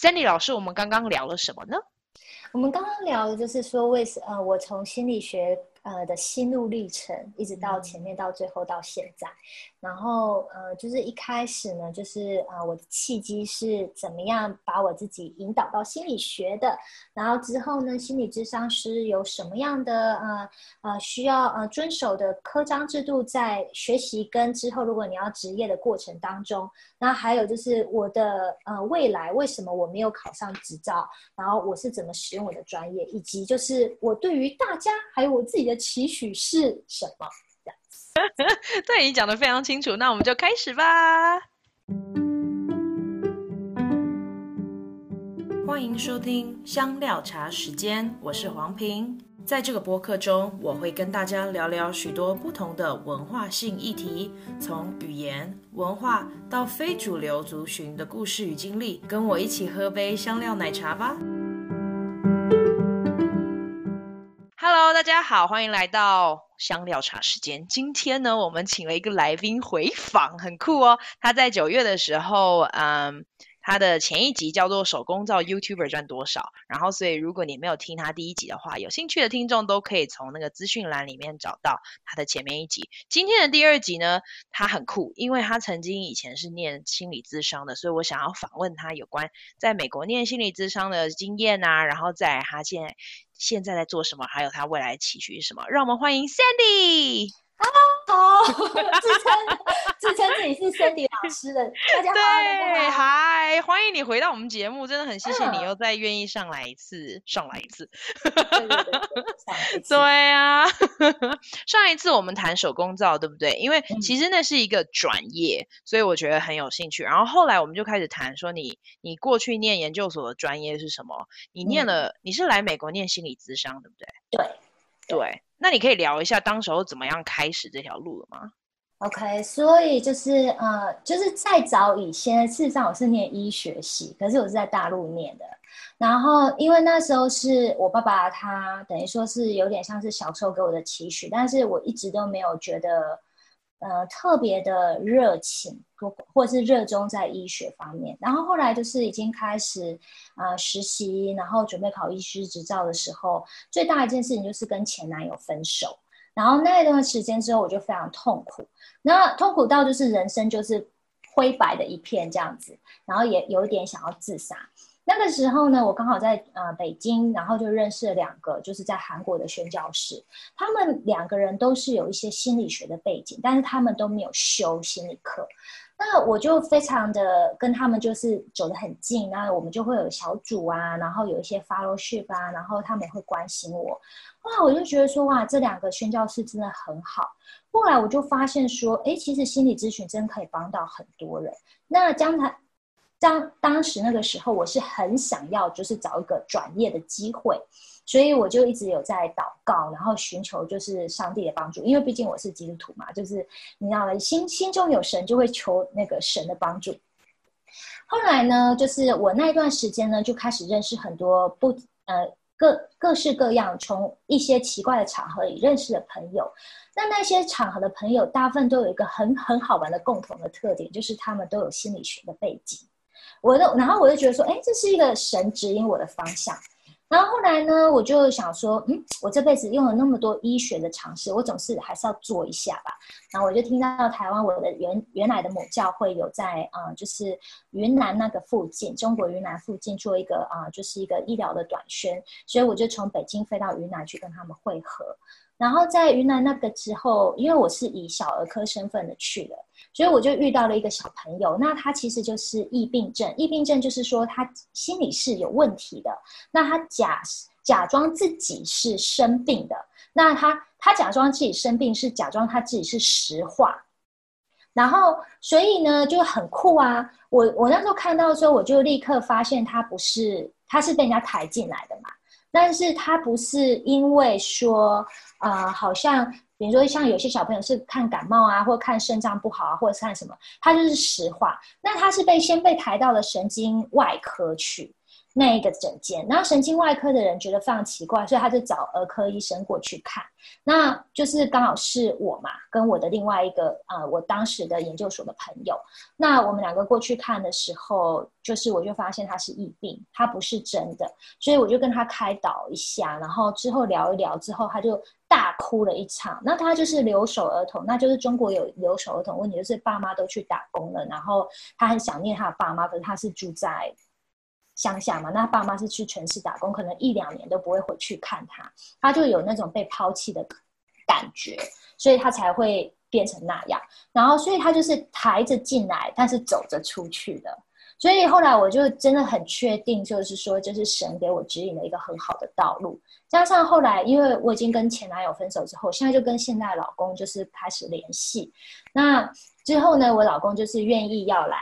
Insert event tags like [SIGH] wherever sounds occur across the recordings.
Sandy 老师，我们刚刚聊了什么呢？我们刚刚聊的就是说，为什呃，我从心理学呃的心路历程，一直到前面到最后到现在。然后，呃，就是一开始呢，就是呃，我的契机是怎么样把我自己引导到心理学的。然后之后呢，心理智商师有什么样的呃呃需要呃遵守的科章制度，在学习跟之后，如果你要职业的过程当中，那还有就是我的呃未来为什么我没有考上执照，然后我是怎么使用我的专业，以及就是我对于大家还有我自己的期许是什么。[LAUGHS] 对，你讲得非常清楚，那我们就开始吧。欢迎收听香料茶时间，我是黄平。在这个播客中，我会跟大家聊聊许多不同的文化性议题，从语言、文化到非主流族群的故事与经历，跟我一起喝杯香料奶茶吧。Hello，大家好，欢迎来到香料茶时间。今天呢，我们请了一个来宾回访，很酷哦。他在九月的时候，嗯。他的前一集叫做《手工皂 YouTuber 赚多少》，然后所以如果你没有听他第一集的话，有兴趣的听众都可以从那个资讯栏里面找到他的前面一集。今天的第二集呢，他很酷，因为他曾经以前是念心理咨商的，所以我想要访问他有关在美国念心理咨商的经验啊，然后在他现在现在在做什么，还有他未来期许是什么。让我们欢迎 Sandy。好，[LAUGHS] 自称自称自己是 Sandy 老师的，大家好，对，嗨，欢迎你回到我们节目，真的很谢谢你又再愿意上来一次，嗯、上来一次，对对对，[LAUGHS] 对啊，上一次我们谈手工皂，对不对？因为其实那是一个转业，嗯、所以我觉得很有兴趣。然后后来我们就开始谈说你，你你过去念研究所的专业是什么？你念了，嗯、你是来美国念心理咨商，对不对？对，对。那你可以聊一下当时候怎么样开始这条路了吗？OK，所以就是呃，就是在早以前，事实上我是念医学系，可是我是在大陆念的。然后因为那时候是我爸爸，他等于说是有点像是小时候给我的期许，但是我一直都没有觉得。呃，特别的热情或或是热衷在医学方面，然后后来就是已经开始呃实习，然后准备考医师执照的时候，最大一件事情就是跟前男友分手，然后那一段时间之后，我就非常痛苦，那痛苦到就是人生就是灰白的一片这样子，然后也有一点想要自杀。那个时候呢，我刚好在呃北京，然后就认识了两个就是在韩国的宣教士，他们两个人都是有一些心理学的背景，但是他们都没有修心理课。那我就非常的跟他们就是走得很近，那我们就会有小组啊，然后有一些 fellowship 啊，然后他们也会关心我。后来我就觉得说哇，这两个宣教士真的很好。后来我就发现说，哎，其实心理咨询真可以帮到很多人。那将来。当当时那个时候，我是很想要，就是找一个转业的机会，所以我就一直有在祷告，然后寻求就是上帝的帮助，因为毕竟我是基督徒嘛，就是你知道吗？心心中有神，就会求那个神的帮助。后来呢，就是我那一段时间呢，就开始认识很多不呃各各式各样，从一些奇怪的场合里认识的朋友。那那些场合的朋友，大部分都有一个很很好玩的共同的特点，就是他们都有心理学的背景。我的，然后我就觉得说，哎，这是一个神指引我的方向。然后后来呢，我就想说，嗯，我这辈子用了那么多医学的尝试，我总是还是要做一下吧。然后我就听到台湾我的原原来的母教会有在啊、就是云南那个附近，中国云南附近做一个啊、就是一个医疗的短宣，所以我就从北京飞到云南去跟他们会合。然后在云南那个之后，因为我是以小儿科身份的去的。所以我就遇到了一个小朋友，那他其实就是易病症。易病症就是说他心理是有问题的，那他假假装自己是生病的，那他他假装自己生病是假装他自己是实话，然后所以呢就很酷啊。我我那时候看到的时候，我就立刻发现他不是，他是被人家抬进来的嘛，但是他不是因为说啊、好像。比如说，像有些小朋友是看感冒啊，或看肾脏不好啊，或者看什么，他就是实话。那他是被先被抬到了神经外科去，那一个诊间，然后神经外科的人觉得非常奇怪，所以他就找儿科医生过去看。那就是刚好是我嘛，跟我的另外一个呃，我当时的研究所的朋友。那我们两个过去看的时候，就是我就发现他是疫病，他不是真的，所以我就跟他开导一下，然后之后聊一聊之后，他就大哭了一场。那他就是留守儿童，那就是中国有留守儿童问题，就是爸妈都去打工了，然后他很想念他的爸妈，可是他是住在。乡下嘛，那爸妈是去城市打工，可能一两年都不会回去看他，他就有那种被抛弃的感觉，所以他才会变成那样。然后，所以他就是抬着进来，但是走着出去的。所以后来我就真的很确定，就是说，这是神给我指引了一个很好的道路。加上后来，因为我已经跟前男友分手之后，现在就跟现在的老公就是开始联系。那之后呢，我老公就是愿意要来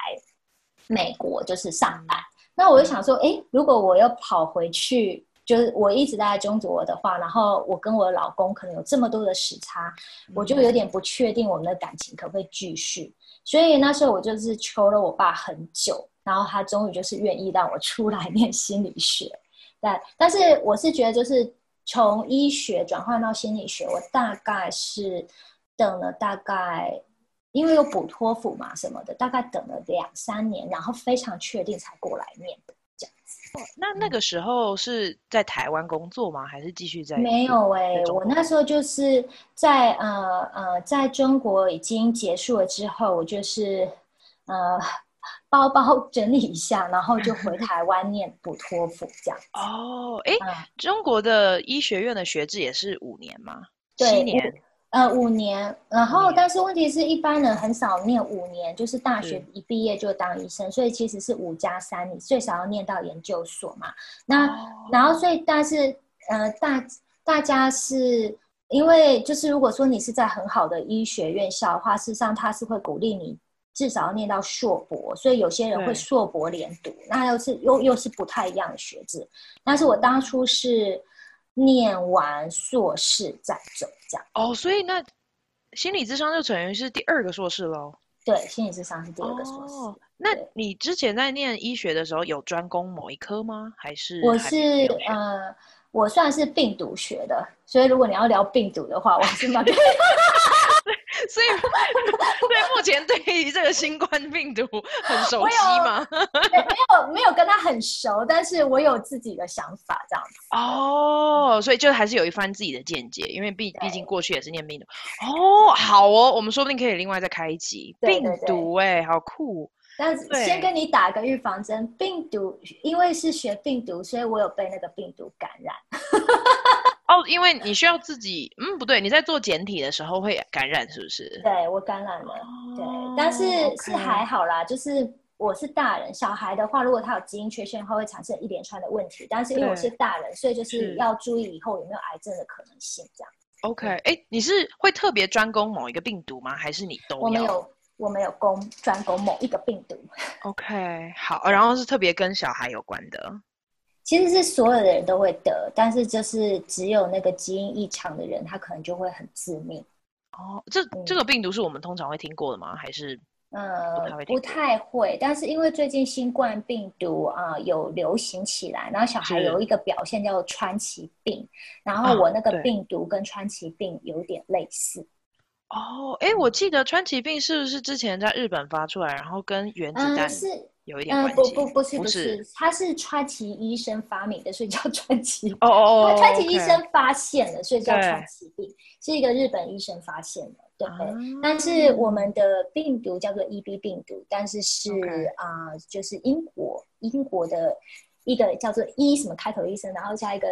美国，就是上班。那我就想说，诶，如果我要跑回去，就是我一直在中国的话，然后我跟我老公可能有这么多的时差，我就有点不确定我们的感情可不可以继续。所以那时候我就是求了我爸很久，然后他终于就是愿意让我出来念心理学。但但是我是觉得，就是从医学转换到心理学，我大概是等了大概。因为有补托福嘛什么的，大概等了两三年，然后非常确定才过来念的这样子。哦，那那个时候是在台湾工作吗？还是继续在？没有哎、欸，我那时候就是在呃呃，在中国已经结束了之后，我就是呃包包整理一下，然后就回台湾念补托福这样子。哦，哎、嗯，中国的医学院的学制也是五年吗？对，七年。呃，五年，然后但是问题是一般人很少念五年，就是大学一毕业就当医生，所以其实是五加三，你最少要念到研究所嘛。那、哦、然后所以但是呃大大家是因为就是如果说你是在很好的医学院校的话，事实上他是会鼓励你至少要念到硕博，所以有些人会硕博连读，那又是又又是不太一样的学制。但是我当初是。念完硕士再走，这样哦，所以那心理智商就等于是第二个硕士喽。对，心理智商是第二个硕士。哦，那你之前在念医学的时候有专攻某一科吗？还是我是呃，我算是病毒学的，所以如果你要聊病毒的话，我是蛮。[LAUGHS] [LAUGHS] 所以，对目前对于这个新冠病毒很熟悉吗？没有，没有跟他很熟，但是我有自己的想法，这样子。哦，所以就还是有一番自己的见解，因为毕毕竟过去也是念病毒。哦，好哦，我们说不定可以另外再开一集病毒，哎，好酷。但是先跟你打个预防针，病毒，因为是学病毒，所以我有被那个病毒感染。哦，因为你需要自己，嗯，不对，你在做简体的时候会感染，是不是？对，我感染了，哦、对，但是是还好啦.就是我是大人，小孩的话，如果他有基因缺陷的话，会产生一连串的问题。但是因为我是大人，所以就是要注意以后有没有癌症的可能性，这样。OK，哎，你是会特别专攻某一个病毒吗？还是你都？我没有，我没有攻专攻某一个病毒。OK，好，然后是特别跟小孩有关的。其实是所有的人都会得，但是就是只有那个基因异常的人，他可能就会很致命。哦，这、嗯、这个病毒是我们通常会听过的吗？还是呃不太会？但是因为最近新冠病毒啊、呃、有流行起来，然后小孩有一个表现叫做川崎病，然后我那个病毒跟川崎病有点类似。哦，哎，我记得川崎病是不是之前在日本发出来，然后跟原子弹、嗯、是。有一点关系。嗯，不不不是不是，他是川崎医生发明的，所以叫川崎。哦哦 [LAUGHS] 哦，川崎医生发现了，所以叫川崎病，是一个日本医生发现的，对。但是我们的病毒叫做 EB 病毒，但是是啊，就是英国英国的一个叫做 E 什么开头医生，然后加一个。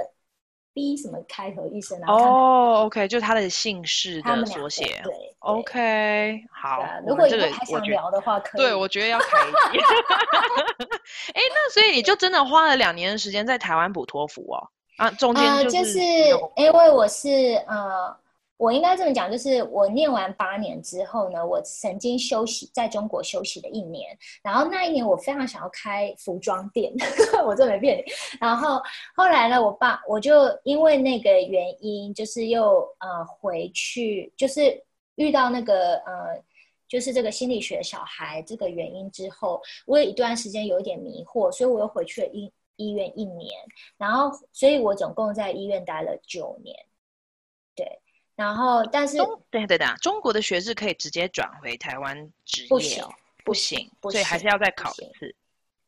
B 什么开头医生啊？哦、oh,，OK，就是他的姓氏的缩写。对，对，OK，好。如果这个还想聊的话，可以。对，我觉得要开一集。[LAUGHS] 哎，那所以你就真的花了两年的时间在台湾补托福哦？啊，中间就是、呃、就是因为我是呃。我应该这么讲，就是我念完八年之后呢，我曾经休息在中国休息了一年，然后那一年我非常想要开服装店，[LAUGHS] 我这没骗你。然后后来呢，我爸我就因为那个原因，就是又呃回去，就是遇到那个呃，就是这个心理学小孩这个原因之后，我有一段时间有一点迷惑，所以我又回去了英医院一年，然后所以我总共在医院待了九年。对，然后但是对对对，中国的学士可以直接转回台湾执业？不行，不行，不行，所以还是要再考一次。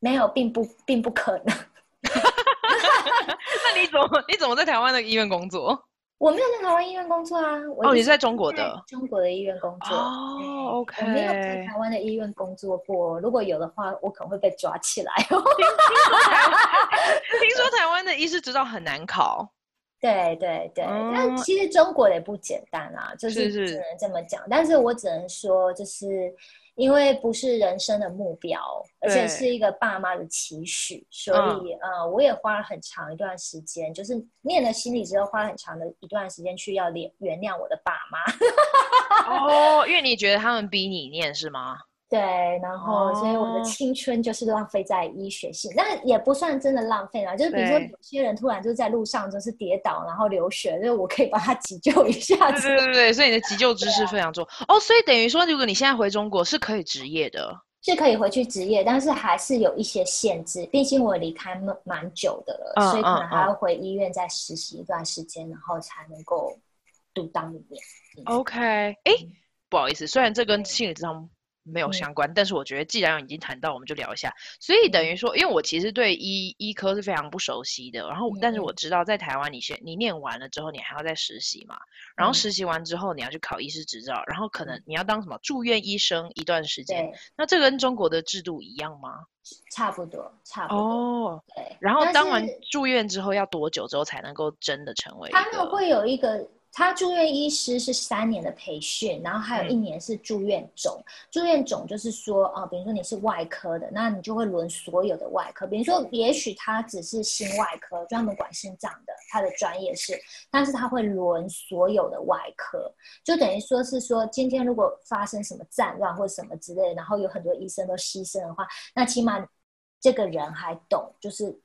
没有，并不并不可能。[LAUGHS] [LAUGHS] 那你怎么你怎么在台湾的医院工作？我没有在台湾医院工作啊。哦，你是在中国的？中国的医院工作。哦，OK。我没有在台湾的医院工作过。如果有的话，我可能会被抓起来。[LAUGHS] 听说台湾的医师执照很难考。对对对，嗯、但其实中国的也不简单啊，就是只能这么讲。是是，但是我只能说，就是因为不是人生的目标，而且是一个爸妈的期许，所以、嗯、呃，我也花了很长一段时间，就是念了心理之后，花了很长的一段时间去要原原谅我的爸妈。[LAUGHS] 哦，因为你觉得他们逼你念是吗？对，然后所以我的青春就是浪费在医学系，那、哦、也不算真的浪费啦。就是比如说有些人突然就在路上就是跌倒，然后流血，就是我可以帮他急救一下子。对对对，所以你的急救知识非常重、啊、哦。所以等于说，如果你现在回中国是可以执业的，是可以回去执业，但是还是有一些限制。毕竟我离开蛮蛮久的了，嗯、所以可能还要回医院再实习一段时间，嗯、然后才能够独当一面。OK，哎，不好意思，虽然这跟心理咨商。没有相关，嗯、但是我觉得既然已经谈到，我们就聊一下。所以等于说，因为我其实对医医科是非常不熟悉的，然后、嗯、但是我知道在台湾，你先你念完了之后，你还要再实习嘛。然后实习完之后，你要去考医师执照，然后可能你要当什么住院医生一段时间。对那这跟中国的制度一样吗？差不多，差不多。哦，对。然后当完住院之后，要多久之后才能够真的成为？他们会有一个。他住院医师是三年的培训，然后还有一年是住院总。嗯、住院总就是说，啊、呃，比如说你是外科的，那你就会轮所有的外科。比如说，也许他只是心外科，专门管心脏的，他的专业是，但是他会轮所有的外科，就等于说是说，今天如果发生什么战乱或什么之类，然后有很多医生都牺牲的话，那起码这个人还懂，就是。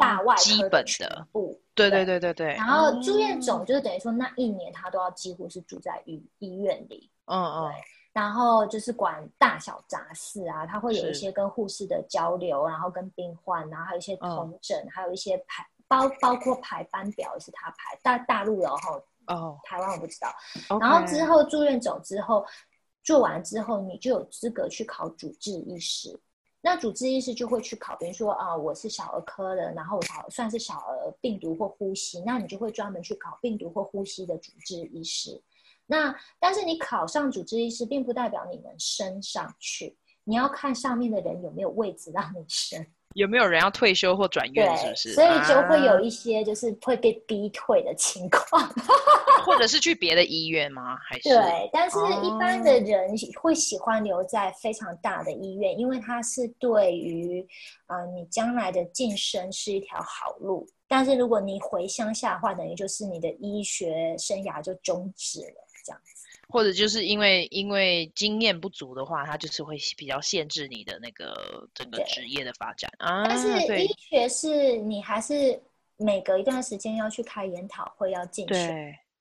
大外科的全部，哦、对对对对对。然后住院总就是等于说那一年他都要几乎是住在医医院里，嗯嗯。然后就是管大小杂事啊，他会有一些跟护士的交流，然后跟病患，然后还有一些同诊，嗯、还有一些排包包括排班表也是他排。大大陆然后哦，台湾我不知道。Okay 然后之后住院总之后做完之后，你就有资格去考主治医师。那主治医师就会去考，比如说啊，我是小儿科的，然后我考算是小儿病毒或呼吸，那你就会专门去考病毒或呼吸的主治医师。那但是你考上主治医师，并不代表你能升上去，你要看上面的人有没有位置让你升。[LAUGHS] 有没有人要退休或转院？是不是？所以就会有一些就是会被逼退的情况，啊、或者是去别的医院吗？还是对？但是一般的人会喜欢留在非常大的医院，因为它是对于啊、呃、你将来的晋升是一条好路。但是如果你回乡下的话，等于就是你的医学生涯就终止了，这样子。或者就是因为因为经验不足的话，它就是会比较限制你的那个整个职业的发展啊。但是医学是你还是每隔一段时间要去开研讨会，要进去。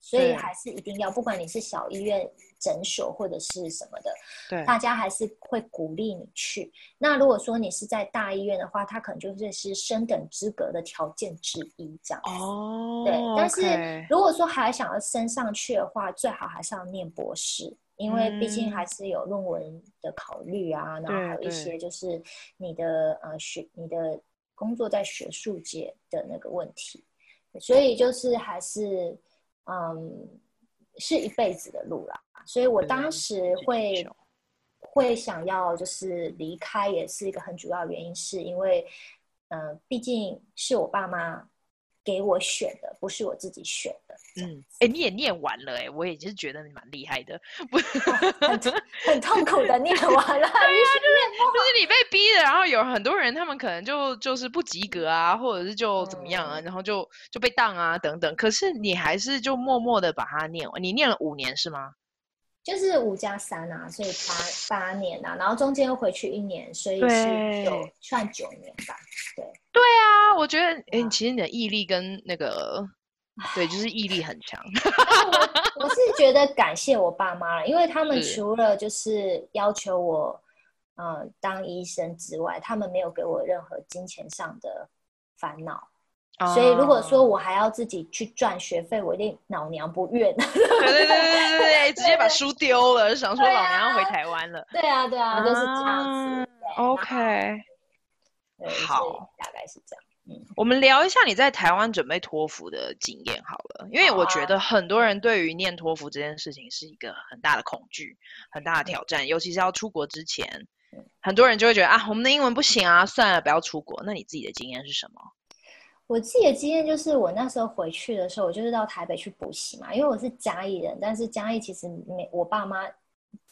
所以还是一定要，不管你是小医院、诊所或者是什么的，对，大家还是会鼓励你去。那如果说你是在大医院的话，它可能就是是升等资格的条件之一，这样子。哦，对。但是如果说还想要升上去的话，最好还是要念博士，因为毕竟还是有论文的考虑啊，然后还有一些就是你的呃学、你的工作在学术界的那个问题，所以就是还是。嗯，是一辈子的路啦，所以我当时会会想要就是离开，也是一个很主要原因，是因为，嗯，毕竟是我爸妈。给我选的不是我自己选的，嗯，哎，你也念完了，哎，我也是觉得你蛮厉害的，不是很很痛苦的念完了，[LAUGHS] 对啊，就是就是你被逼的，然后有很多人他们可能就就是不及格啊，或者是就怎么样啊，嗯、然后就就被当啊等等，可是你还是就默默的把它念完，你念了五年是吗？就是五加三啊，所以八八年啊，然后中间又回去一年，所以是有算九年吧。对对啊，我觉得哎、欸，其实你的毅力跟那个，对，就是毅力很强。[LAUGHS] 我我是觉得感谢我爸妈了，因为他们除了就是要求我，嗯、呃，当医生之外，他们没有给我任何金钱上的烦恼。所以如果说我还要自己去赚学费，我一定老娘不愿。对对对对对对，[LAUGHS] 直接把书丢了，想说老娘要回台湾了。对啊对啊，就是这样子。OK，好，大概是这样。嗯，我们聊一下你在台湾准备托福的经验好了，因为我觉得很多人对于念托福这件事情是一个很大的恐惧，很大的挑战，尤其是要出国之前，很多人就会觉得啊，我们的英文不行啊，算了，不要出国。那你自己的经验是什么？我自己的经验就是，我那时候回去的时候，我就是到台北去补习嘛，因为我是嘉义人，但是嘉义其实没我爸妈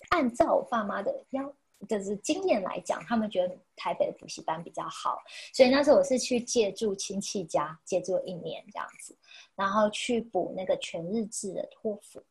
按照我爸妈的要就是经验来讲，他们觉得台北的补习班比较好，所以那时候我是去借住亲戚家借住一年这样子，然后去补那个全日制的托福。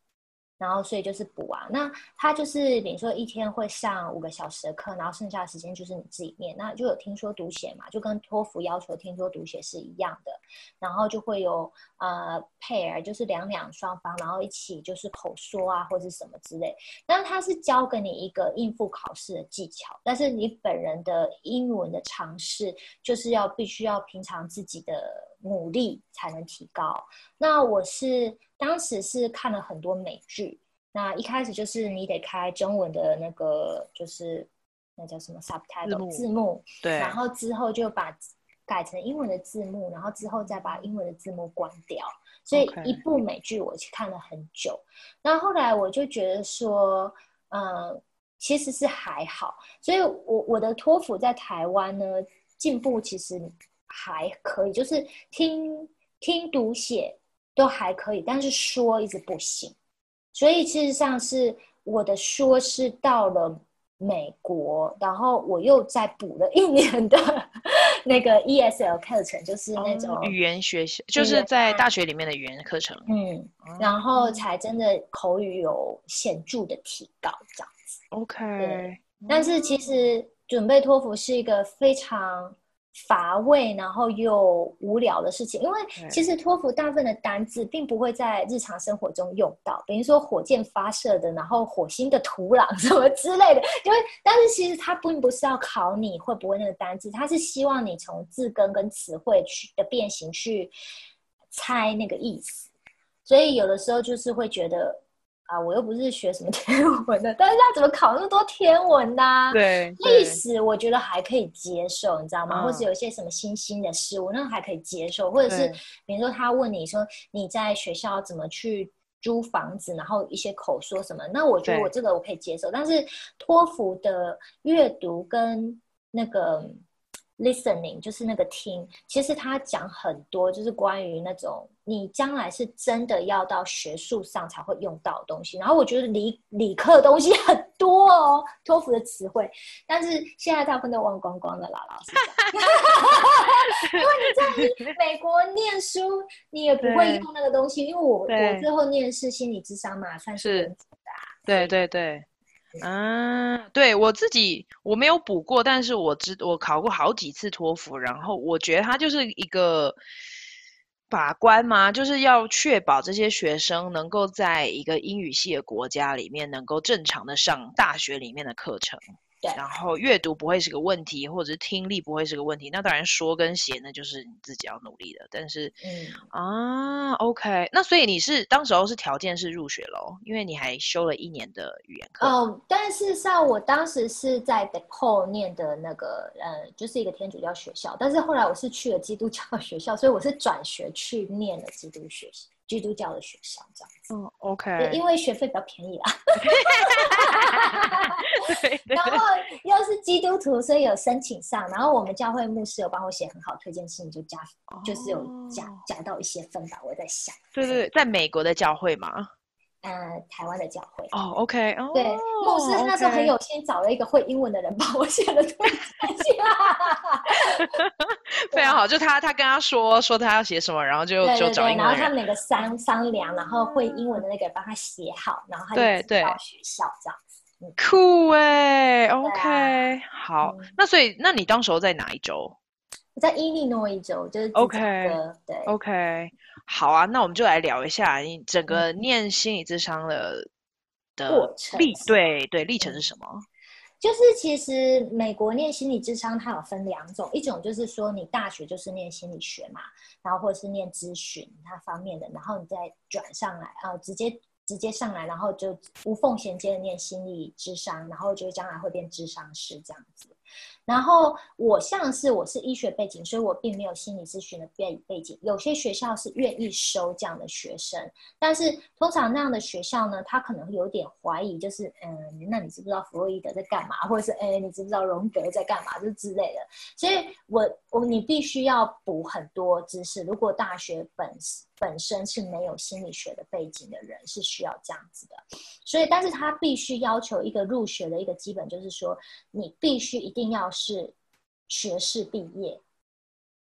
然后，所以就是补啊。那他就是，比如说一天会上五个小时的课，然后剩下的时间就是你自己念。那就有听说读写嘛，就跟托福要求听说读写是一样的。然后就会有呃 pair，就是两两双方，然后一起就是口说啊，或者什么之类。那他是教给你一个应付考试的技巧，但是你本人的英文的尝试，就是要必须要平常自己的努力才能提高。那我是。当时是看了很多美剧，那一开始就是你得开中文的那个，就是那叫什么 subtitle 字幕，对，然后之后就把改成英文的字幕，然后之后再把英文的字幕关掉。所以一部美剧我去看了很久，那后，后来我就觉得说，嗯，其实是还好，所以我我的托福在台湾呢进步其实还可以，就是听听读写。都还可以，但是说一直不行，所以事实上是我的说是到了美国，然后我又再补了一年的 [LAUGHS] 那个 ESL 课程，就是那种语言学习，就是在大学里面的语言课程。嗯，然后才真的口语有显著的提高，这样子。OK，但是其实准备托福是一个非常。乏味，然后又无聊的事情，因为其实托福大部分的单字并不会在日常生活中用到，比如说火箭发射的，然后火星的土壤 [LAUGHS] 什么之类的，因为但是其实它并不是要考你会不会那个单字，它是希望你从字根跟词汇去的变形去猜那个意思，所以有的时候就是会觉得。啊，我又不是学什么 [LAUGHS] 天文的，但是他怎么考那么多天文呢？啊？对，历史我觉得还可以接受，你知道吗？嗯、或是有一些什么新兴的事物，那还可以接受。或者是比如说他问你说你在学校怎么去租房子，然后一些口说什么，那我觉得我这个我可以接受。但是托福的阅读跟那个。Listening 就是那个听，其实他讲很多，就是关于那种你将来是真的要到学术上才会用到的东西。然后我觉得理理科的东西 [LAUGHS] 很多哦，托福的词汇，但是现在大部分都忘光光了啦，老师讲。[LAUGHS] 因为你在 [LAUGHS] 美国念书，你也不会用那个东西。因为我我最后念的是心理智商嘛，算是。对对对。嗯、啊，对我自己我没有补过，但是我知我考过好几次托福，然后我觉得它就是一个把关吗，就是要确保这些学生能够在一个英语系的国家里面，能够正常的上大学里面的课程。对，然后阅读不会是个问题，或者是听力不会是个问题。那当然说跟写那，就是你自己要努力的。但是，嗯啊，OK，那所以你是当时候是条件是入学喽，因为你还修了一年的语言课。嗯，但事实上我当时是在 DePaul 念的那个，呃，就是一个天主教学校。但是后来我是去了基督教学校，所以我是转学去念了基督学校。基督教的学校这样子，嗯，OK，因为学费比较便宜啦。[LAUGHS] 然后又是基督徒，所以有申请上。然后我们教会牧师有帮我写很好推荐信，就加，就是有加加到一些分吧。我在想，对对对，在美国的教会嘛。呃，台湾的教会哦，OK，哦，对，牧师那时候很有心，找了一个会英文的人帮我写了推荐信，[LAUGHS] [LAUGHS] 非常好。就他，他跟他说说他要写什么，然后就就找英文，然后他们两个商商量，然后会英文的那个人帮他写好，然后他就到学校这样子。酷哎，OK，好。那所以，那你当时候在哪一周？我在伊利诺伊州，就是 OK，对，OK。好啊，那我们就来聊一下你整个念心理智商的、嗯、的历，对对历程是什么？就是其实美国念心理智商，它有分两种，一种就是说你大学就是念心理学嘛，然后或者是念咨询它方面的，然后你再转上来，啊，直接直接上来，然后就无缝衔接的念心理智商，然后就将来会变智商师这样子。然后我像是我是医学背景，所以我并没有心理咨询的背背景。有些学校是愿意收这样的学生，但是通常那样的学校呢，他可能有点怀疑，就是嗯，那你知不知道弗洛伊德在干嘛，或者是哎，你知不知道荣格在干嘛，就之类的。所以我我你必须要补很多知识。如果大学本本身是没有心理学的背景的人，是需要这样子的。所以，但是他必须要求一个入学的一个基本，就是说你必须一定要。是学士毕业，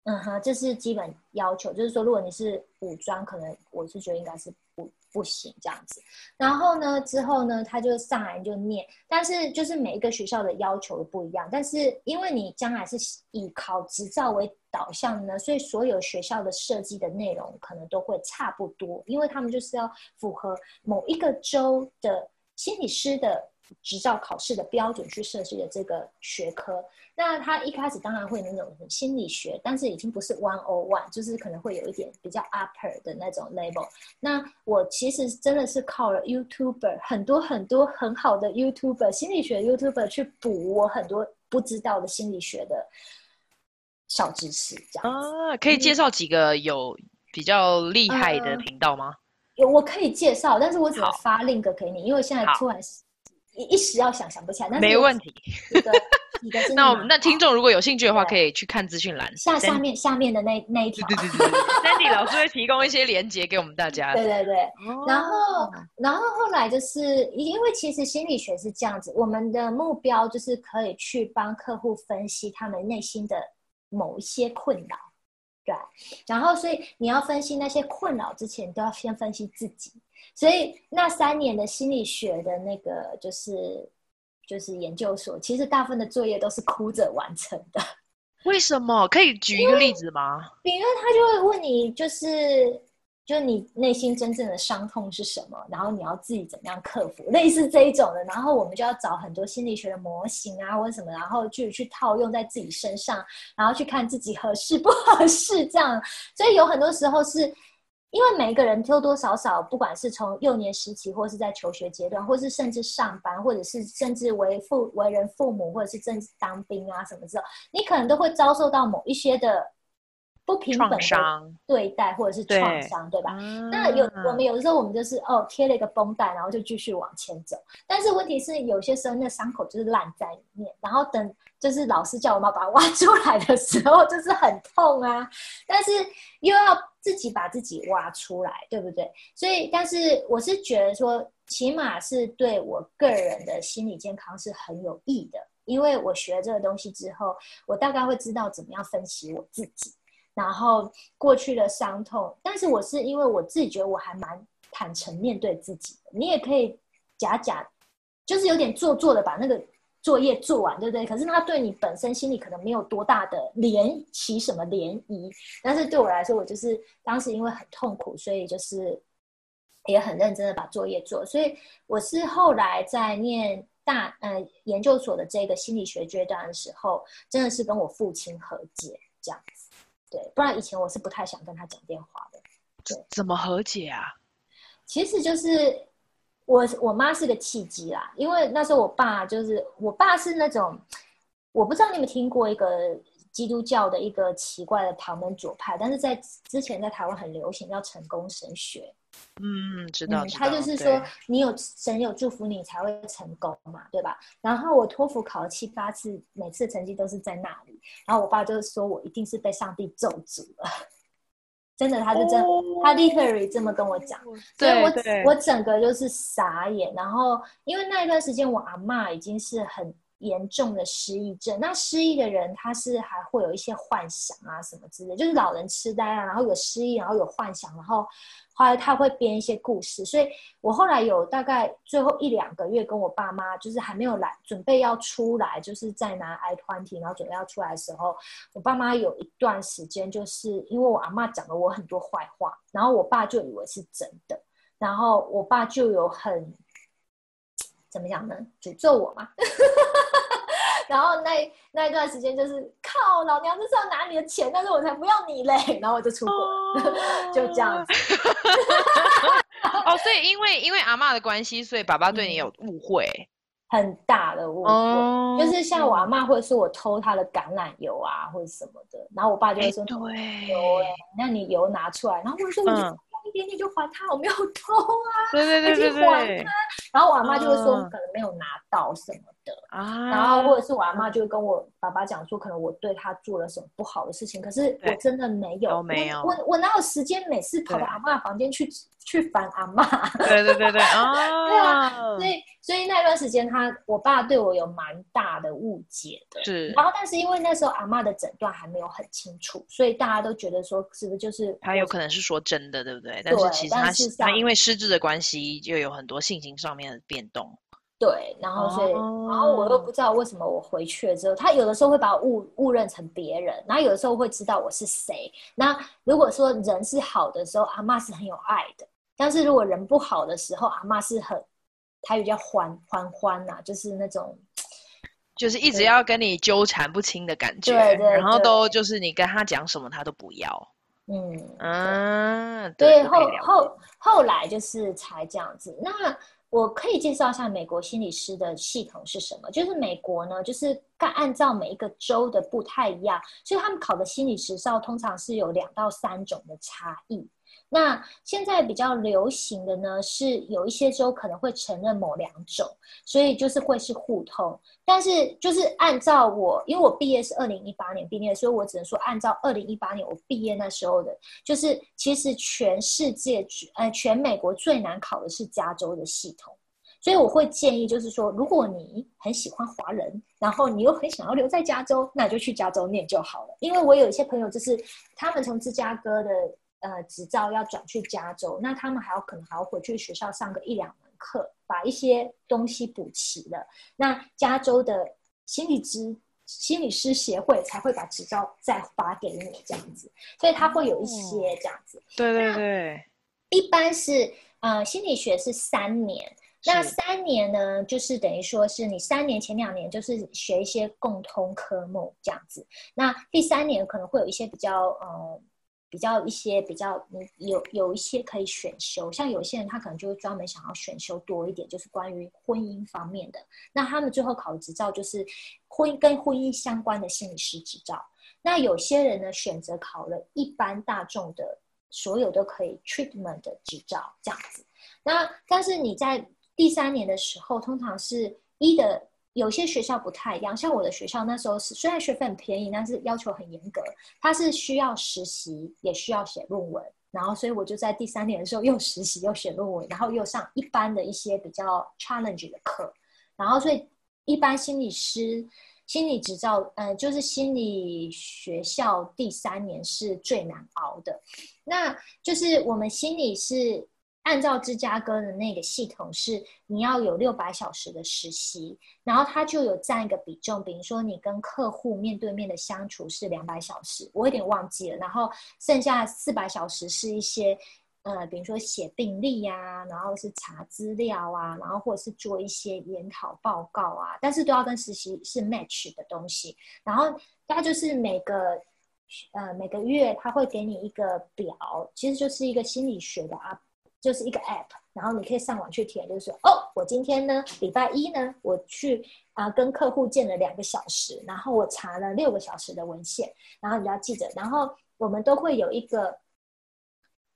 嗯哼，这是基本要求。就是说，如果你是五专，可能我是觉得应该是不行这样子。然后呢，之后呢，他就上来就念，但是就是每一个学校的要求不一样。但是因为你将来是以考执照为导向呢，所以所有学校的设计的内容可能都会差不多，因为他们就是要符合某一个州的心理师的。执照考试的标准去设计的这个学科，那他一开始当然会那种心理学，但是已经不是 one o one，就是可能会有一点比较 upper 的那种 level。那我其实真的是靠了 YouTuber 很多很多很好的 YouTuber 心理学 YouTuber 去补我很多不知道的心理学的小知识，这样啊，可以介绍几个有比较厉害的频道吗？有、嗯，我可以介绍，但是我只能发 link 给你，因为现在突然。一一时要想想不起来，那没问题。[LAUGHS] 那我们那听众如果有兴趣的话，可以去看资讯栏下下面下面的那那一条。对对对对，[LAUGHS] Sandy 老师会提供一些连接给我们大家。对对对，然后然后后来就是因为其实心理学是这样子，我们的目标就是可以去帮客户分析他们内心的某一些困扰，对。然后所以你要分析那些困扰之前，都要先分析自己。所以那三年的心理学的那个就是就是研究所，其实大部分的作业都是哭着完成的。[LAUGHS] 为什么？可以举一个例子吗？比如他就会问你，就是就你内心真正的伤痛是什么，然后你要自己怎么样克服，类似这一种的。然后我们就要找很多心理学的模型啊，或者什么，然后去去套用在自己身上，然后去看自己合适不合适这样。所以有很多时候是。因为每一个人多多少少，不管是从幼年时期，或是在求学阶段，或是甚至上班，或者是甚至为父为人父母，或者是正当兵啊什么之后，你可能都会遭受到某一些的不平等的对待，或者是创伤，对，吧？嗯、那有我们有的时候，我们就是哦贴了一个绷带，然后就继续往前走。但是问题是，有些时候那伤口就是烂在里面，然后等就是老师叫我们把它挖出来的时候，就是很痛啊。但是又要。自己把自己挖出来，对不对？所以，但是我是觉得说，起码是对我个人的心理健康是很有益的，因为我学了这个东西之后，我大概会知道怎么样分析我自己，然后过去的伤痛。但是我是因为我自己觉得我还蛮坦诚面对自己的，你也可以假假，就是有点做作的把那个。作业做完，对不对？可是他对你本身心里可能没有多大的涟起什么涟漪，但是对我来说，我就是当时因为很痛苦，所以就是也很认真的把作业做。所以我是后来在念大呃研究所的这个心理学阶段的时候，真的是跟我父亲和解这样子。对，不然以前我是不太想跟他讲电话的。对，怎么和解啊？其实就是。我我妈是个契机啦，因为那时候我爸就是我爸是那种，我不知道你有没有听过一个基督教的一个奇怪的旁门左派，但是在之前在台湾很流行叫成功神学。嗯，知道，嗯，他就是说你有神有祝福你才会成功嘛，对吧？然后我托福考了七八次，每次成绩都是在那里，然后我爸就是说我一定是被上帝咒诅了。[LAUGHS] 真的，他就真，oh, 他 literally 这么跟我讲，所以我我整个就是傻眼。然后，因为那一段时间，我阿嬷已经是很严重的失忆症。那失忆的人，他是还会有一些幻想啊什么之类，就是老人痴呆啊，然后有失忆，然后有幻想，然后。后来他会编一些故事，所以我后来有大概最后一两个月跟我爸妈，就是还没有来，准备要出来，就是在拿 I-20，然后准备要出来的时候，我爸妈有一段时间就是因为我阿嬷讲了我很多坏话，然后我爸就以为是真的，然后我爸就有很怎么讲呢？诅咒我嘛。[LAUGHS] 然后那那一段时间就是靠老娘就是要拿你的钱，但是我才不要你嘞，然后我就出国，哦、[LAUGHS] 就这样子。[LAUGHS] 哦，所以因为因为阿妈的关系，所以爸爸对你有误会。嗯很大的误会，哦、就是像我阿妈会说我偷她的橄榄油啊，或者什么的，然后我爸就会说：“对，那你油拿出来。”然后我说：“我就用一点点就还他，我没有偷啊，对对对对对，还他。”然后我阿妈就会说：“可能没有拿到什么的。”啊，然后或者是我阿妈就会跟我爸爸讲说：“可能我对他做了什么不好的事情，可是我真的没有，没有，我我哪有时间每次跑到阿妈房间去？” [LAUGHS] 去烦阿妈，对对对对，啊，[LAUGHS] 对啊，所以所以那段时间他我爸对我有蛮大的误解的，是。然后但是因为那时候阿妈的诊断还没有很清楚，所以大家都觉得说是不是就是他有可能是说真的，对不对？但是其实他是他因为失智的关系，就有很多性情上面的变动。对，然后所以，哦、然后我又不知道为什么我回去了之后，他有的时候会把我误误认成别人，然后有的时候会知道我是谁。那如果说人是好的时候，阿妈是很有爱的。但是如果人不好的时候，阿妈是很，他比较欢欢欢呐，就是那种，就是一直要跟你纠缠不清的感觉，对，对，对，然后都就是你跟他讲什么他都不要，嗯嗯，对，对，后后后来就是才这样子。那我可以介绍一下美国心理师的系统是什么？就是美国呢，就是按按照每一个州的不太一样，所以他们考的心理执照通常是有两到三种的差异。那现在比较流行的呢，是有一些州可能会承认某两种，所以就是会是互通。但是就是按照我，因为我毕业是二零一八年毕业，所以我只能说按照二零一八年我毕业那时候的，就是其实全世界呃全美国最难考的是加州的系统，所以我会建议就是说，如果你很喜欢华人，然后你又很想要留在加州，那你就去加州念就好了。因为我有一些朋友就是他们从芝加哥的。呃，执照要转去加州，那他们还要可能还要回去学校上个一两门课，把一些东西补齐了。那加州的心理师心理师协会才会把执照再发给你这样子，所以他会有一些这样子。哦、对对对，一般是呃心理学是三年，那三年呢，就是等于说是你三年前两年就是学一些共通科目这样子，那第三年可能会有一些比较呃。比较一些比较，你有有一些可以选修，像有些人他可能就会专门想要选修多一点，就是关于婚姻方面的。那他们最后考的执照就是婚跟婚姻相关的心理师执照。那有些人呢，选择考了一般大众的，所有都可以 treatment 的执照这样子。那但是你在第三年的时候，通常是一的。有些学校不太一样，像我的学校那时候是虽然学费很便宜，但是要求很严格，它是需要实习，也需要写论文，然后所以我就在第三年的时候又实习又写论文，然后又上一般的一些比较 challenge 的课，然后所以一般心理师心理执照，呃，就是心理学校第三年是最难熬的，那就是我们心理是。按照芝加哥的那个系统是，你要有六百小时的实习，然后它就有占一个比重，比如说你跟客户面对面的相处是两百小时，我有点忘记了，然后剩下四百小时是一些，呃，比如说写病历呀、啊，然后是查资料啊，然后或者是做一些研讨报告啊，但是都要跟实习是 match 的东西，然后它就是每个，呃，每个月他会给你一个表，其实就是一个心理学的啊。就是一个 app，然后你可以上网去填，就是说，哦，我今天呢，礼拜一呢，我去啊、跟客户见了两个小时，然后我查了六个小时的文献，然后你要记着，然后我们都会有一个，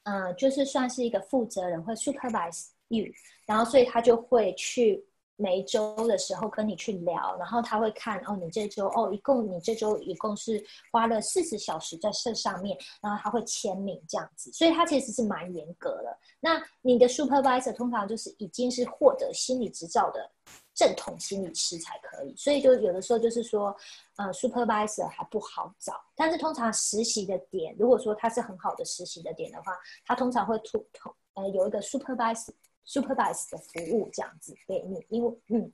嗯、就是算是一个负责人会 supervise you，然后所以他就会去。每一周的时候跟你去聊，然后他会看哦，你这周哦，一共你这周一共是花了四十小时在这上面，然后他会签名这样子，所以他其实是蛮严格的。那你的 supervisor 通常就是已经是获得心理执照的正统心理师才可以，所以就有的时候就是说，呃，supervisor 还不好找，但是通常实习的点，如果说他是很好的实习的点的话，他通常会突突呃有一个 supervisor。Supervise 的服务这样子给你，因为嗯，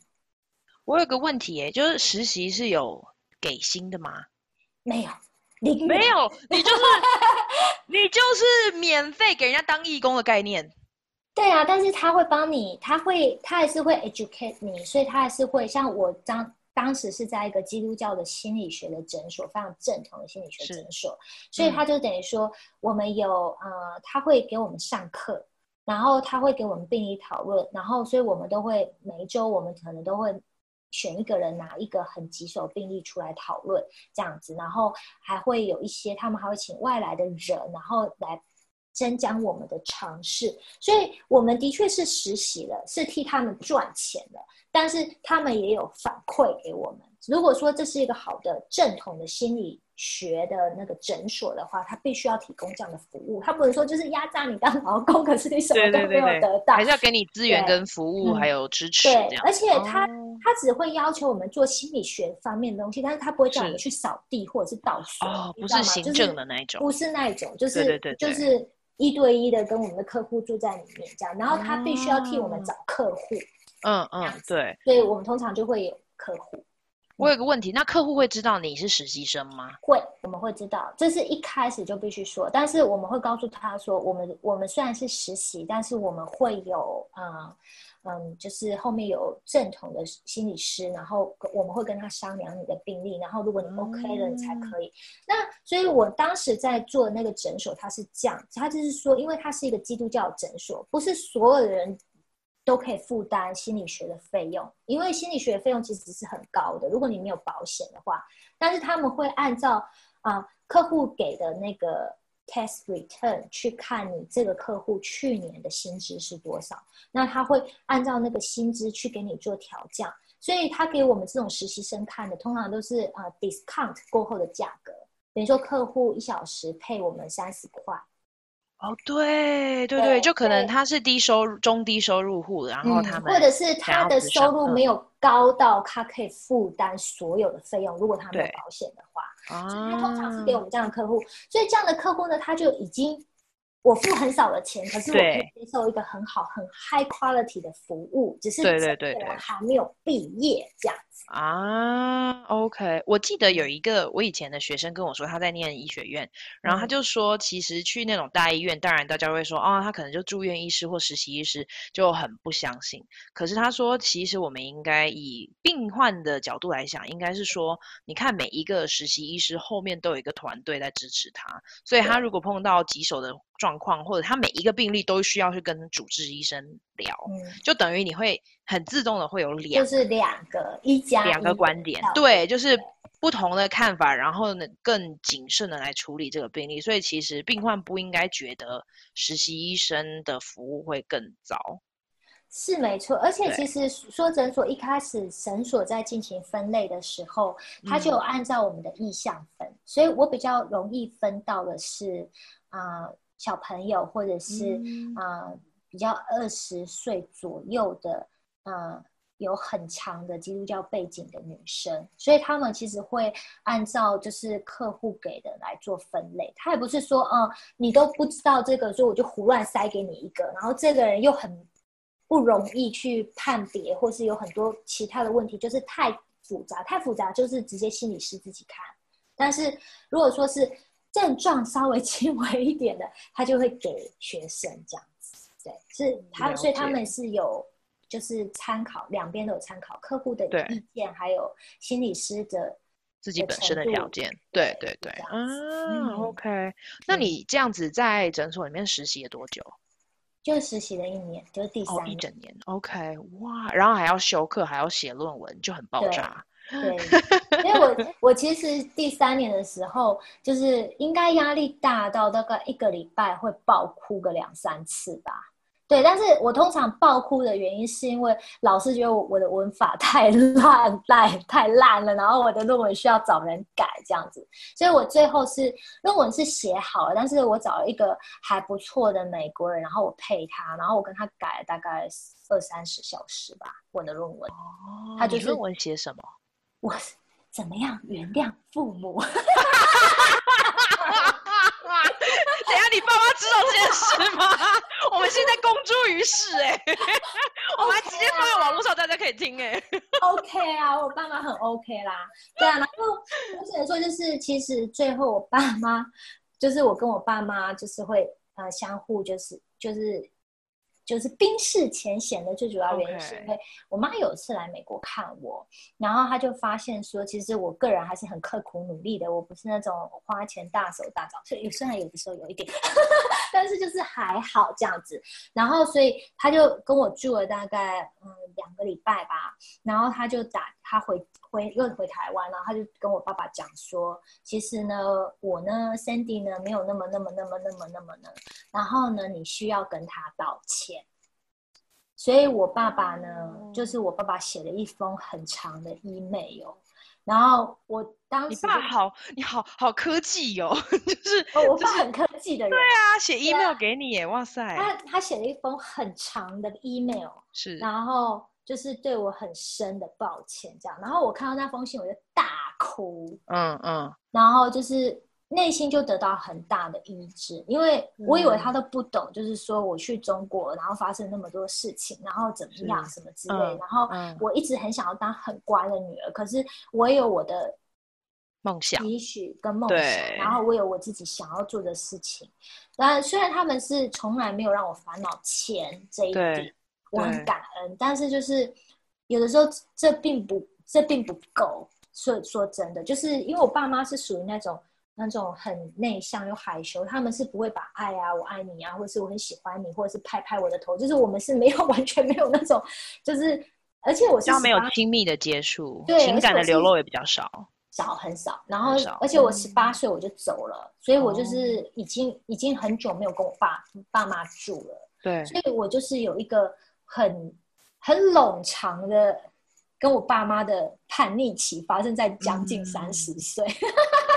我有个问题诶，就是实习是有给薪的吗？没有，你没有，你就是你就是免费给人家当义工的概念。对啊，但是他会帮你，他会他还是会 educate 你，所以他还是会像我当当时是在一个基督教的心理学的诊所，非常正统的心理学诊所，所以他就等于说，我们有呃，他会给我们上课，然后他会给我们病例讨论，然后所以我们都会每一周我们可能都会选一个人拿一个很棘手病例出来讨论这样子，然后还会有一些他们还会请外来的人，然后来。增加我们的尝试，所以我们的确是实习了，是替他们赚钱的，但是他们也有反馈给我们。如果说这是一个好的正统的心理学的那个诊所的话，他必须要提供这样的服务，他不能说就是压榨你当劳工，可是你什么都没有得到，对对。对对，还是要给你资源跟服务还有支持。对，而且他、哦、他只会要求我们做心理学方面的东西，但是他不会叫你去扫地或者是倒水，哦，不是行政的那一种，就是、不是那一种，就是就是。一对一的跟我们的客户住在里面，这样，然后他必须要替我们找客户，嗯嗯，对，所以我们通常就会有客户。我有个问题，那客户会知道你是实习生吗？会，我们会知道，这是一开始就必须说，但是我们会告诉他说，我们我们虽然是实习，但是我们会有嗯。嗯，就是后面有正统的心理师，然后我们会跟他商量你的病例，然后如果你 OK 了，你才可以。嗯、那所以我当时在做的那个诊所，他是这样，他就是说，因为他是一个基督教诊所，不是所有的人都可以负担心理学的费用，因为心理学的费用其实是很高的，如果你没有保险的话，但是他们会按照啊、客户给的那个。Test return 去看你这个客户去年的薪资是多少，那他会按照那个薪资去给你做调降，所以他给我们这种实习生看的，通常都是呃 discount 过后的价格，比如说客户一小时配我们三十块。哦，对对对，就可能他是低收入、中低收入户，然后他们或者是他的收入没有高到他可以负担所有的费用，如果他没有保险的话，所以他通常是给我们这样的客户，所以这样的客户呢，他就已经。我付很少的钱，可是我可以接受一个很好、很 high quality 的服务，只是对对对对，还没有毕业这样。子啊。OK，我记得有一个我以前的学生跟我说，他在念医学院，然后他就说，其实去那种大医院，当然大家会说，哦，他可能就住院医师或实习医师，就很不相信。可是他说，其实我们应该以病患的角度来想，应该是说，你看每一个实习医师后面都有一个团队在支持他，所以他如果碰到棘手的状况，或者他每一个病例都需要去跟主治医生聊，嗯、就等于你会很自动的会有两，就是两个一家两个观点，对，就是不同的看法，然后呢更谨慎的来处理这个病例，所以其实病患不应该觉得实习医生的服务会更糟。是没错，而且其实说诊所一开始诊所在进行分类的时候，他就有按照我们的意向分，嗯、所以我比较容易分到的是啊。呃小朋友，或者是啊、嗯。呃、比较二十岁左右的，呃，有很强的基督教背景的女生，所以他们其实会按照就是客户给的来做分类。他也不是说，嗯、呃，你都不知道这个，所以我就胡乱塞给你一个，然后这个人又很不容易去判别，或是有很多其他的问题，就是太复杂，太复杂，就是直接心理师自己看。但是如果说是症状稍微 [LAUGHS] 轻微一点的，他就会给学生这样子，对，是他，所以他们是有就是参考，两边都有参考客户的意见，还有心理师的自己本身的条件，对对对，啊嗯，OK，那你这样子在诊所里面实习了多久？就实习了一年，就是第三，哦，一整年，OK，哇，然后还要修课，还要写论文，就很爆炸。对，因为我我其实第三年的时候，就是应该压力大到大概一个礼拜会爆哭个两三次吧。对，但是我通常爆哭的原因是因为老师觉得我我的文法 [LAUGHS] 太烂烂太烂了，然后我的论文需要找人改这样子，所以我最后是论文是写好了，但是我找了一个还不错的美国人，然后我配他，然后我跟他改了大概二三十小时吧，我的论文。哦，他就是论文写什么？[LAUGHS] 我怎么样原谅父母？[LAUGHS] 等下，你爸妈知道这件事吗？我们现在公诸于世哎、欸，我们还直接放在网络上，大家可以听哎、欸。OK 啊，我爸妈很 OK 啦。对啊，然后我只能说，就是其实最后我爸妈，就是我跟我爸妈，就是会呃相互就是就是。就是冰释前嫌的最主要原因是因为我妈有一次来美国看我，然后她就发现说，其实我个人还是很刻苦努力的，我不是那种花钱大手大脚，所以虽然有的时候有一点，[LAUGHS] 但是就是还好这样子。然后所以她就跟我住了大概嗯两个礼拜吧，然后她就打她回回又回台湾，然后他就跟我爸爸讲说，其实呢我呢 Sandy 呢没有那么那么那么那么那么呢，然后呢你需要跟他道歉。所以，我爸爸呢，就是我爸爸写了一封很长的 email，然后我当时你爸好，你好好科技哟、哦，[LAUGHS] 就是、哦、我爸很科技的人，对啊，写 email 给你耶，哇塞，他他写了一封很长的 email，是，然后就是对我很深的抱歉这样，然后我看到那封信我就大哭，嗯嗯，然后就是。内心就得到很大的医治，因为我以为他都不懂，嗯、就是说我去中国，然后发生那么多事情，然后怎么样什么之类，嗯、然后我一直很想要当很乖的女儿，嗯、可是我也有我的梦想、期许跟梦想，然后我有我自己想要做的事情。然虽然他们是从来没有让我烦恼钱这一点，我很感恩，但是就是有的时候这并不这并不够。说说真的，就是因为我爸妈是属于那种。那种很内向又害羞，他们是不会把爱啊，我爱你啊，或者是我很喜欢你，或者是拍拍我的头，就是我们是没有 [LAUGHS] 完全没有那种，就是而且我是没有亲密的接触，对，情感的流露也比较少，少很少。然后而且我十八岁我就走了，嗯、所以我就是已经、哦、已经很久没有跟我爸爸妈住了，对，所以我就是有一个很很冗长的。跟我爸妈的叛逆期发生在将近三十岁，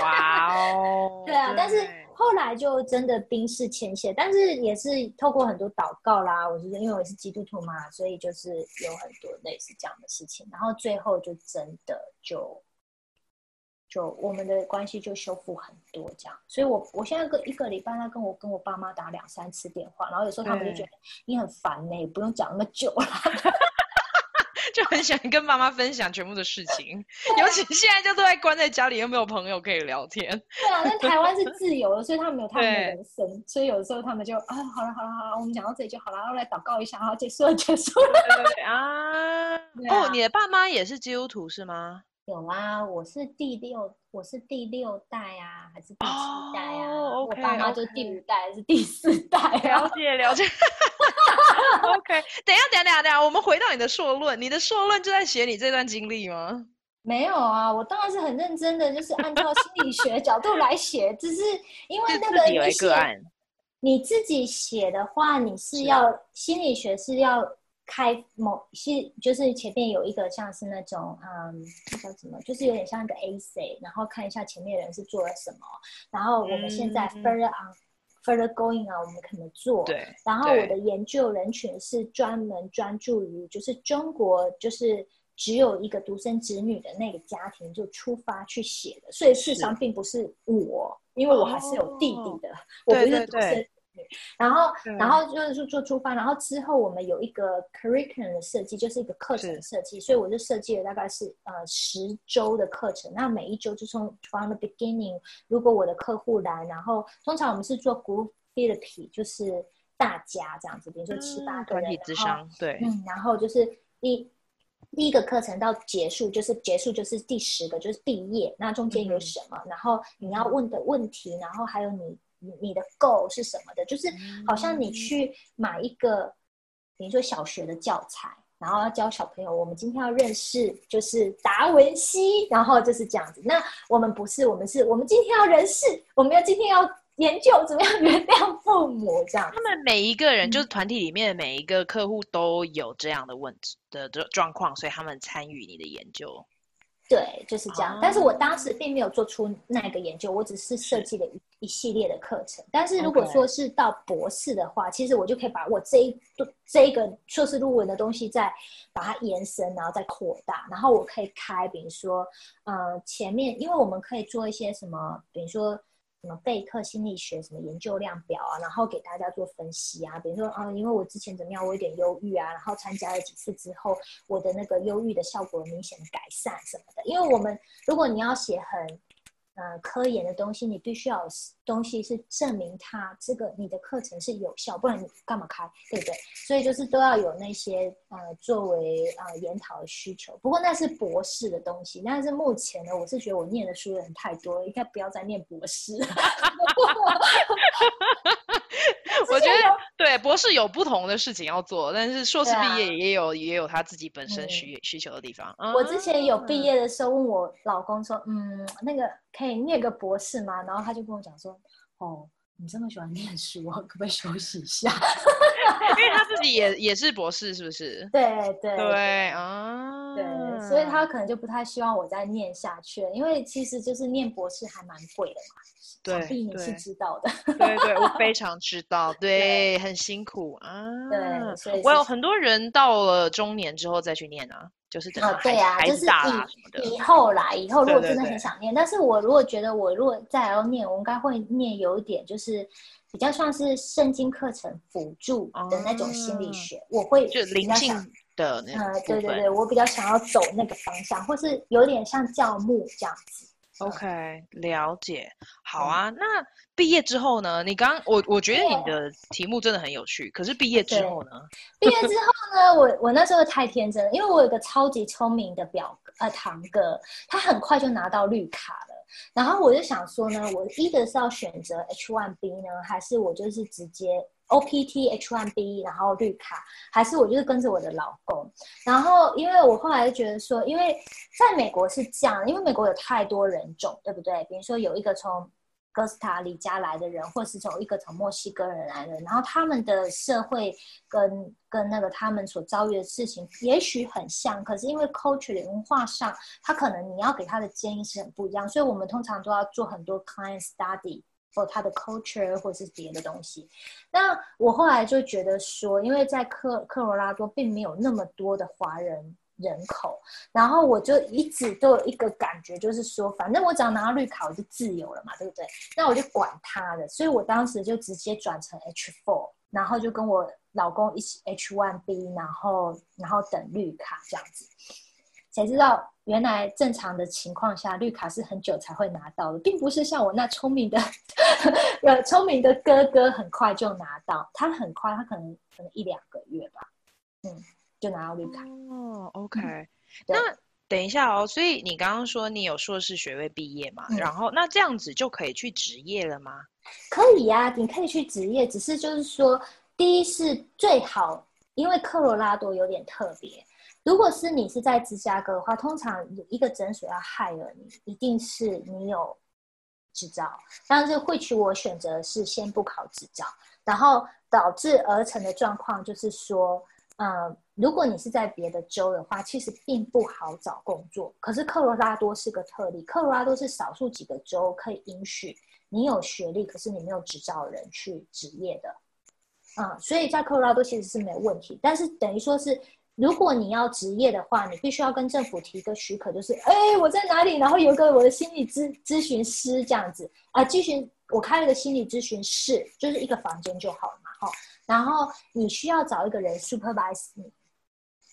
哇哦！[LAUGHS] 对啊，但是后来就真的冰释前嫌，但是也是透过很多祷告啦，我觉得因为我是基督徒嘛，所以就是有很多类似这样的事情，然后最后就真的就就我们的关系就修复很多这样，所以我我现在个一个礼拜，他跟我跟我爸妈打两三次电话，然后有时候他们就觉得你很烦呢、欸，不用讲那么久了。[LAUGHS] 就很想跟妈妈分享全部的事情，尤其现在就都在关在家里，又没有朋友可以聊天。对啊，那台湾是自由的，所以他们有他们的人生，所以有时候他们就啊，好了好了好了，我们讲到这里就好了，然后来祷告一下，然后结束了结束 [LAUGHS] 啊，哦，你的爸妈也是基督徒是吗？有啊，我是第六，我是第六代啊，还是第七代啊？Oh, okay, 我爸妈就第五代还是第四代啊？了解了 [LAUGHS] 解。OK，等一下等一下等一下等下，我们回到你的硕论，你的硕论就在写你这段经历吗？没有啊，我当然是很认真的，就是按照心理学角度来写，只是因为那个你写，你自己写的话，你是要是心理学是要。开某些就是前面有一个像是那种嗯，叫什么，就是有点像一个 essay，然后看一下前面人是做了什么，然后我们现在 further on、嗯、further going on，我们可能做。对。然后我的研究人群是专门专注于就是中国就是只有一个独生子女的那个家庭就出发去写的，所以事实上并不是我，是因为我还是有弟弟的，哦、我不是独生。对对对然后，嗯、然后就是做出发，然后之后我们有一个 curriculum 的设计，就是一个课程的设计，所以我就设计了大概是呃十周的课程。那每一周就从 from the beginning，如果我的客户来，然后通常我们是做 group therapy，就是大家这样子，比如说七八个人，团体智商，对，嗯，然后就是一第一个课程到结束，就是结束就是第十个就是毕业，那中间有什么，嗯、然后你要问的问题，然后还有你。你的 goal 是什么的？就是好像你去买一个，比如说小学的教材，然后要教小朋友，我们今天要认识就是达文西，然后就是这样子。那我们不是，我们是我们今天要认识，我们要今天要研究怎么样原谅父母这样。他们每一个人，就是团体里面的每一个客户都有这样的问题的状况，所以他们参与你的研究。对，就是这样。但是我当时并没有做出那个研究，我只是设计了一一系列的课程。但是如果说是到博士的话，其实我就可以把我这一这一个硕士论文的东西再把它延伸，然后再扩大。然后我可以开，比如说，呃，前面，因为我们可以做一些什么，比如说。什么备课心理学什么研究量表啊，然后给大家做分析啊，比如说啊，因为我之前怎么样，我有点忧郁啊，然后参加了几次之后，我的那个忧郁的效果明显改善什么的。因为我们如果你要写很呃科研的东西，你必须要有东西是证明它这个你的课程是有效，不然你干嘛开，对不对？所以就是都要有那些呃作为呃研讨的需求。不过那是博士的东西，但是目前呢，我是觉得我念的书人太多了，应该不要再念博士。[LAUGHS] 我觉得对博士有不同的事情要做，但是硕士毕业也有、啊、也有他自己本身需、嗯、需求的地方。我之前有毕业的时候问我老公说：“嗯，那个可以念个博士吗？”然后他就跟我讲说：“哦，你这么喜欢念书，可不可以休息一下？” [LAUGHS] 因为他自己也 [LAUGHS] 也是博士，是不是？对对对啊，对，所以他可能就不太希望我再念下去了，因为其实就是念博士还蛮贵的嘛。对，你是知道的。[LAUGHS] 对对，我非 [LAUGHS] 常知道，对，对很辛苦啊。对，所以我有很多人到了中年之后再去念啊，就是等孩子、哦、对啊，孩子大了什么的。以后来，以后如果真的很想念，对对对，但是我如果觉得我如果再要念，我应该会念有一点就是比较像是圣经课程辅助的那种心理学，嗯、我会就灵性的那对对对，我比较想要走那个方向，或是有点像教牧这样子。OK，了解。好啊，嗯、那毕业之后呢？你刚我我觉得你的题目真的很有趣。可是毕业之后呢？[LAUGHS] 毕业之后呢？我我那时候太天真了，因为我有个超级聪明的表呃堂哥，他很快就拿到绿卡了。然后我就想说呢，我一个是要选择 H1B 呢，还是我就是直接？OPT H1B，然后绿卡，还是我就是跟着我的老公。然后，因为我后来就觉得说，因为在美国是这样，因为美国有太多人种，对不对？比如说有一个从哥斯达黎加来的人，或是从一个从墨西哥人来的，然后他们的社会跟跟那个他们所遭遇的事情，也许很像，可是因为 culture 文化上，他可能你要给他的建议是很不一样，所以我们通常都要做很多 client study。或他的 culture 或者是别的东西，那我后来就觉得说，因为在科科罗拉多并没有那么多的华人人口，然后我就一直都有一个感觉，就是说，反正我只要拿到绿卡，我就自由了嘛，对不对？那我就管他的，所以我当时就直接转成 H four，然后就跟我老公一起 H one B，然后然后等绿卡这样子。才知道，原来正常的情况下，绿卡是很久才会拿到的，并不是像我那聪明的，[LAUGHS] 呃，聪明的哥哥很快就拿到。他很快，他可能可能一两个月吧，嗯，就拿到绿卡。哦，OK，嗯，那等一下哦，所以你刚刚说你有硕士学位毕业嘛？嗯，然后那这样子就可以去职业了吗？可以呀，啊，你可以去职业，只是就是说，第一是最好，因为科罗拉多有点特别。如果是你是在芝加哥的话，通常一个诊所要害了你，一定是你有执照。但是会取我选择是先不考执照，然后导致而成的状况就是说，嗯，如果你是在别的州的话，其实并不好找工作。可是科罗拉多是个特例，科罗拉多是少数几个州可以允许你有学历，可是你没有执照的人去执业的。嗯，所以在科罗拉多其实是没有问题，但是等于说是。如果你要执业的话，你必须要跟政府提一个许可，就是哎，我在哪里，然后有个我的心理咨咨询师这样子啊，咨询我开了个心理咨询室，就是一个房间就好了嘛，哈。然后你需要找一个人 supervise 你，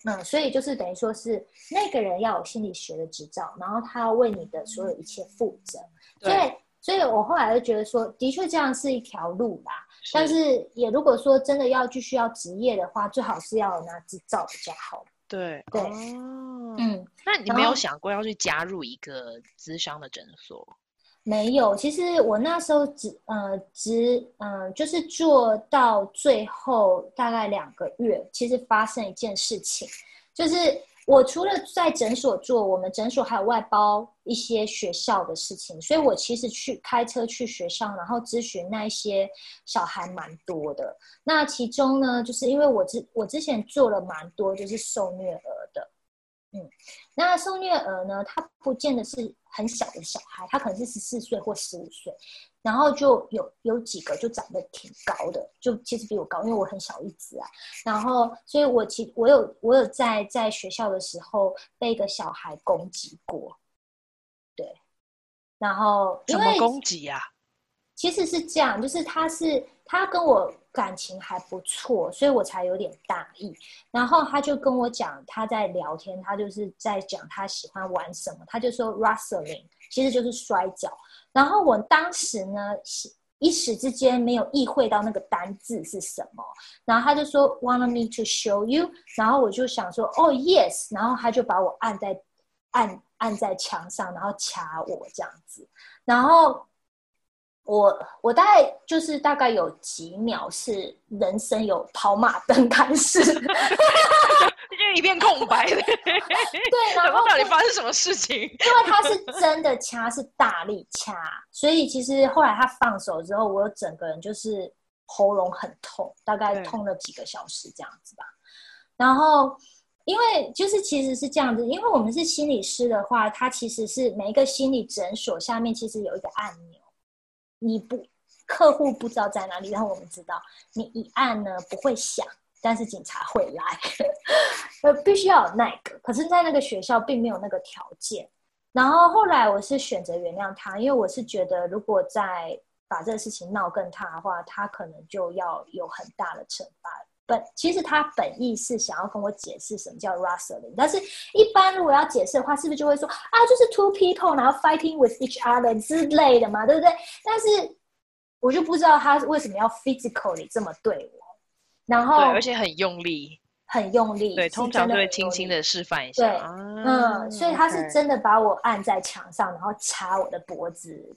嗯，所以就是等于说是那个人要有心理学的执照，然后他要为你的所有一切负责。对，所以，所以我后来就觉得说，的确这样是一条路啦。但是也如果说真的要继续要执业的话，最好是要拿执照比较好。对对，哦，嗯，那你没有想过要去加入一个咨商的诊所？没有，其实我那时候只呃只嗯、呃、就是做到最后大概两个月，其实发生一件事情，就是。我除了在诊所做，我们诊所还有外包一些学校的事情，所以我其实去开车去学校，然后咨询那一些小孩蛮多的。那其中呢，就是因为我之我之前做了蛮多，就是受虐儿的，嗯，那受虐儿呢，他不见得是很小的小孩，他可能是十四岁或十五岁。然后就有有几个就长得挺高的，就其实比我高，因为我很小一只啊。然后，所以我其我有我有在在学校的时候被一个小孩攻击过，然后怎么攻击呀？其实是这样，就是他是他跟我感情还不错，所以我才有点大意。然后他就跟我讲，他在聊天，他就是在讲他喜欢玩什么，他就说 wrestling 其实就是摔跤。然后我当时呢，一时之间没有意会到那个单字是什么。然后他就说 want me to show you，然后我就想说哦 yes，然后他就把我按在按按在墙上，然后掐我这样子，然后。我我大概就是大概有几秒是人生有跑马灯开始，[LAUGHS] 就一片空白。[LAUGHS] 对，然后到底发生什么事情？[LAUGHS] 因为他是真的掐，是大力掐，所以其实后来他放手之后，我整个人就是喉咙很痛，大概痛了几个小时这样子吧。然后因为就是其实是这样子，因为我们是心理师的话，他其实是每一个心理诊所下面其实有一个按钮。你不，客户不知道在哪里，然后我们知道，你一按呢不会响，但是警察会来，[LAUGHS] 呃，必须要有那个。可是，在那个学校并没有那个条件。然后后来我是选择原谅他，因为我是觉得，如果再把这个事情闹更大的话，他可能就要有很大的惩罚。本其实他本意是想要跟我解释什么叫 wrestling，但是一般如果要解释的话，是不是就会说啊，就是 two people 然后 fighting with each other 之类的嘛，对不对？但是我就不知道他为什么要 physically 这么对我，然后对，而且很用力，很用力，对，通常就会轻轻的示范一下，对，啊、嗯，所以他是真的把我按在墙上，然后掐我的脖子。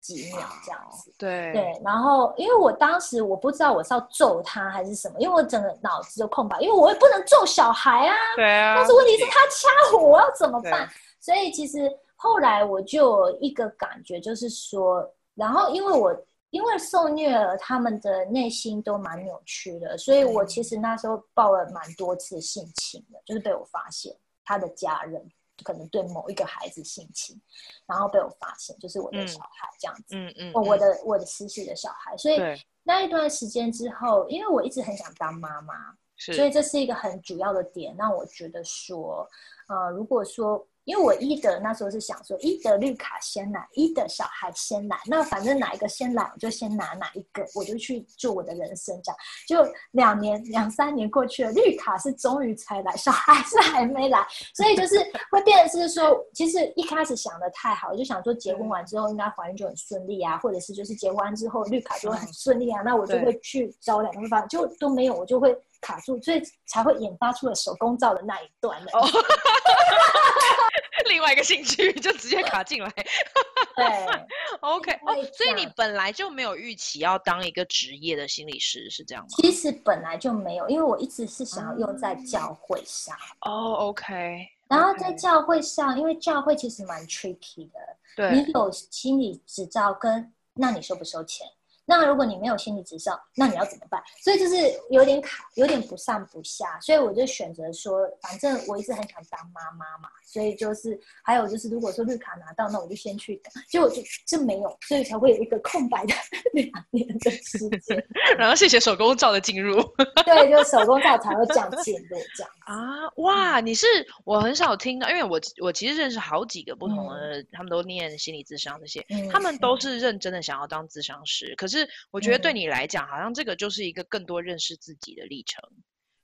几秒这样子，对对，然后因为我当时我不知道我是要揍他还是什么，因为我整个脑子就空白，因为我也不能揍小孩啊，对啊，但是问题是他掐我，我要怎么办？所以其实后来我就有一个感觉，就是说，然后因为我因为受虐儿他们的内心都蛮扭曲的，所以我其实那时候报了蛮多次性侵的，就是被我发现他的家人。可能对某一个孩子性侵，然后被我发现，就是我的小孩这样子，嗯嗯，我的我的私事的小孩，所以那一段时间之后，因为我一直很想当妈妈，所以这是一个很主要的点，让我觉得说，呃，如果说。因为我一德那时候是想说，一德绿卡先来，一德小孩先来，那反正哪一个先来，我就先拿哪一个，我就去做我的人生这样。就两年两三年过去了，绿卡是终于才来，小孩是还没来，所以就是会变成是说，其实一开始想的太好，就想说结婚完之后应该怀孕就很顺利啊，或者是就是结婚完之后绿卡就会很顺利啊，那我就会去找两个地方，就都没有，我就会卡住，所以才会引发出了手工皂的那一段的。[LAUGHS] 另外一个兴趣就直接卡进来，[LAUGHS] 对，OK，哦，所以你本来就没有预期要当一个职业的心理师，是这样吗？其实本来就没有，因为我一直是想要用在教会上。哦，OK，然后在教会上，因为教会其实蛮 tricky 的，对，你有心理执照跟，那你收不收钱？那如果你没有心理执照，那你要怎么办？所以就是有点卡，有点不上不下，所以我就选择说，反正我一直很想当妈妈嘛，所以就是还有就是，如果说绿卡拿到，那我就先去等，结果就就没有，所以才会有一个空白的两年的时间。[LAUGHS] 然后谢谢手工皂的进入，[LAUGHS] 对，就手工皂才会这样进入这样啊，哇，你是我很少听到，因为我我其实认识好几个不同的，嗯、他们都念心理咨商这些，嗯、他们都是认真的想要当咨商师，可是。是，我觉得对你来讲，好像这个就是一个更多认识自己的历程。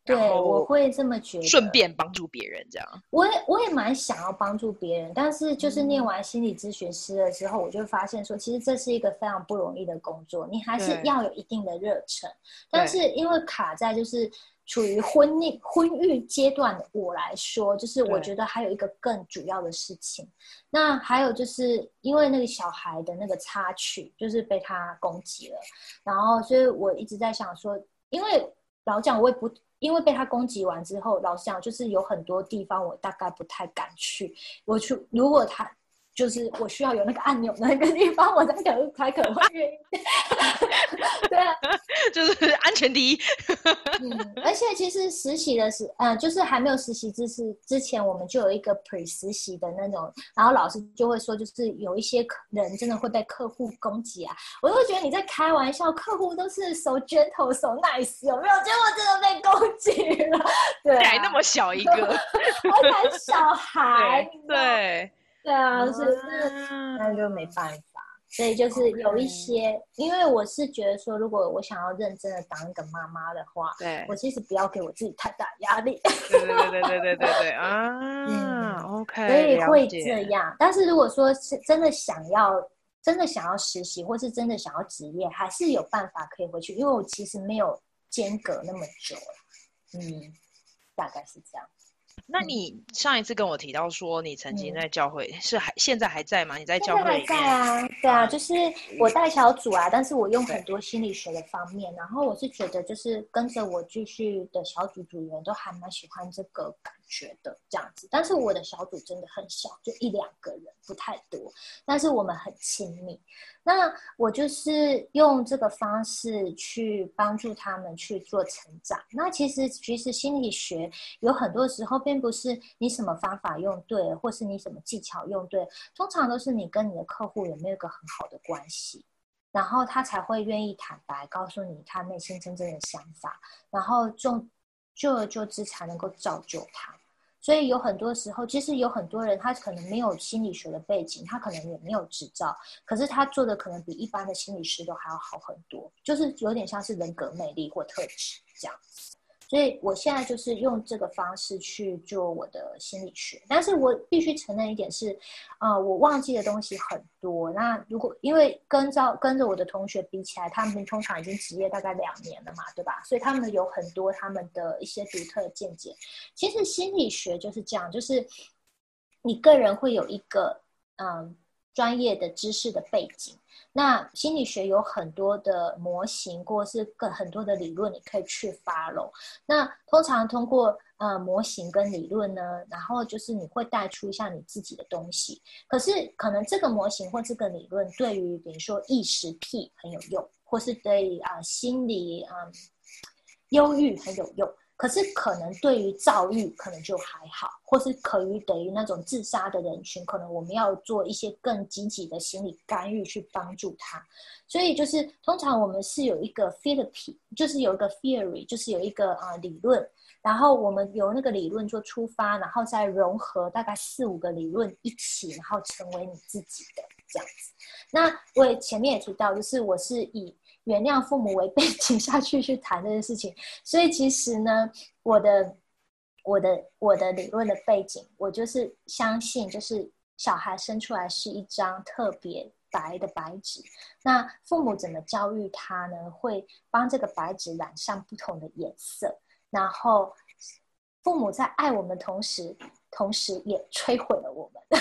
对，我会这么觉得。顺便帮助别人，这样。我也我也蛮想要帮助别人，但是就是念完心理咨询师了之后，我就发现说，其实这是一个非常不容易的工作，你还是要有一定的热忱。但是因为卡在就是。处于婚姻婚育阶段的我来说，就是我觉得还有一个更主要的事情。那还有就是因为那个小孩的那个插曲，就是被他攻击了，然后所以我一直在想说，因为老讲我也不，因为被他攻击完之后，老实讲就是有很多地方我大概不太敢去。我去，如果他。就是我需要有那个按钮的那个地方，我才可能才可能会愿意。[LAUGHS] 对啊，[LAUGHS] 就是安全第一。[LAUGHS] 嗯，而且其实实习的时，嗯，就是还没有实习之是之前，我们就有一个 pre 实习的那种，然后老师就会说，就是有一些人真的会被客户攻击啊，我都会觉得你在开玩笑，客户都是 so gentle so nice，有没有？结果真的被攻击了，对、啊，还那么小一个，我才小孩，对。对对啊是是那就没办法。所以就是有一些因为我是觉得说如果我想要认真的当一个妈妈的话对我其实不要给我自己太大压力。对对对对对对对 [LAUGHS] 啊嗯 ok 所以会这样。但是如果说是真的想要真的想要实习或是真的想要职业还是有办法可以回去因为我其实没有间隔那么久嗯大概是这样。那你上一次跟我提到说，你曾经在教会、嗯、是还现在还在吗？你在教会里面？在啊，对啊，就是我带小组啊，但是我用很多心理学的方面，然后我是觉得就是跟着我继续的小组组员都还蛮喜欢这个感觉得这样子，但是我的小组真的很小，就一两个人，不太多，但是我们很亲密。那我就是用这个方式去帮助他们去做成长。那其实，其实心理学有很多时候并不是你什么方法用对，或是你什么技巧用对，通常都是你跟你的客户有没有一个很好的关系，然后他才会愿意坦白告诉你他内心真正的想法，然后就久而久之才能够造就他。所以有很多时候，其实有很多人，他可能没有心理学的背景，他可能也没有执照，可是他做的可能比一般的心理师都还要好很多，就是有点像是人格魅力或特质这样子。所以我现在就是用这个方式去做我的心理学，但是我必须承认一点是，呃，我忘记的东西很多。那如果因为跟着跟着我的同学比起来，他们通常已经职业大概两年了嘛，对吧？所以他们有很多他们的一些独特的见解。其实心理学就是这样，就是你个人会有一个嗯、专业的知识的背景。那心理学有很多的模型，或是更很多的理论，你可以去 follow。那通常通过呃模型跟理论呢，然后就是你会带出一下你自己的东西。可是可能这个模型或这个理论对于比如说意识癖很有用，或是对啊、心理啊、忧郁很有用。可是可能对于躁郁可能就还好，或是可于等于那种自杀的人群，可能我们要做一些更积极的心理干预去帮助他。所以就是通常我们是有一个 therapy，就是有一个 theory，就是有一个啊、理论，然后我们由那个理论做出发，然后再融合大概四五个理论一起，然后成为你自己的这样子。那我也前面也提到，就是我是以。原谅父母为背 [LAUGHS] 景下去去谈这件事情，所以其实呢，我的我的我的理论的背景，我就是相信，就是小孩生出来是一张特别白的白纸，那父母怎么教育他呢？会帮这个白纸染上不同的颜色，然后父母在爱我们同时，同时也摧毁了我们。[LAUGHS]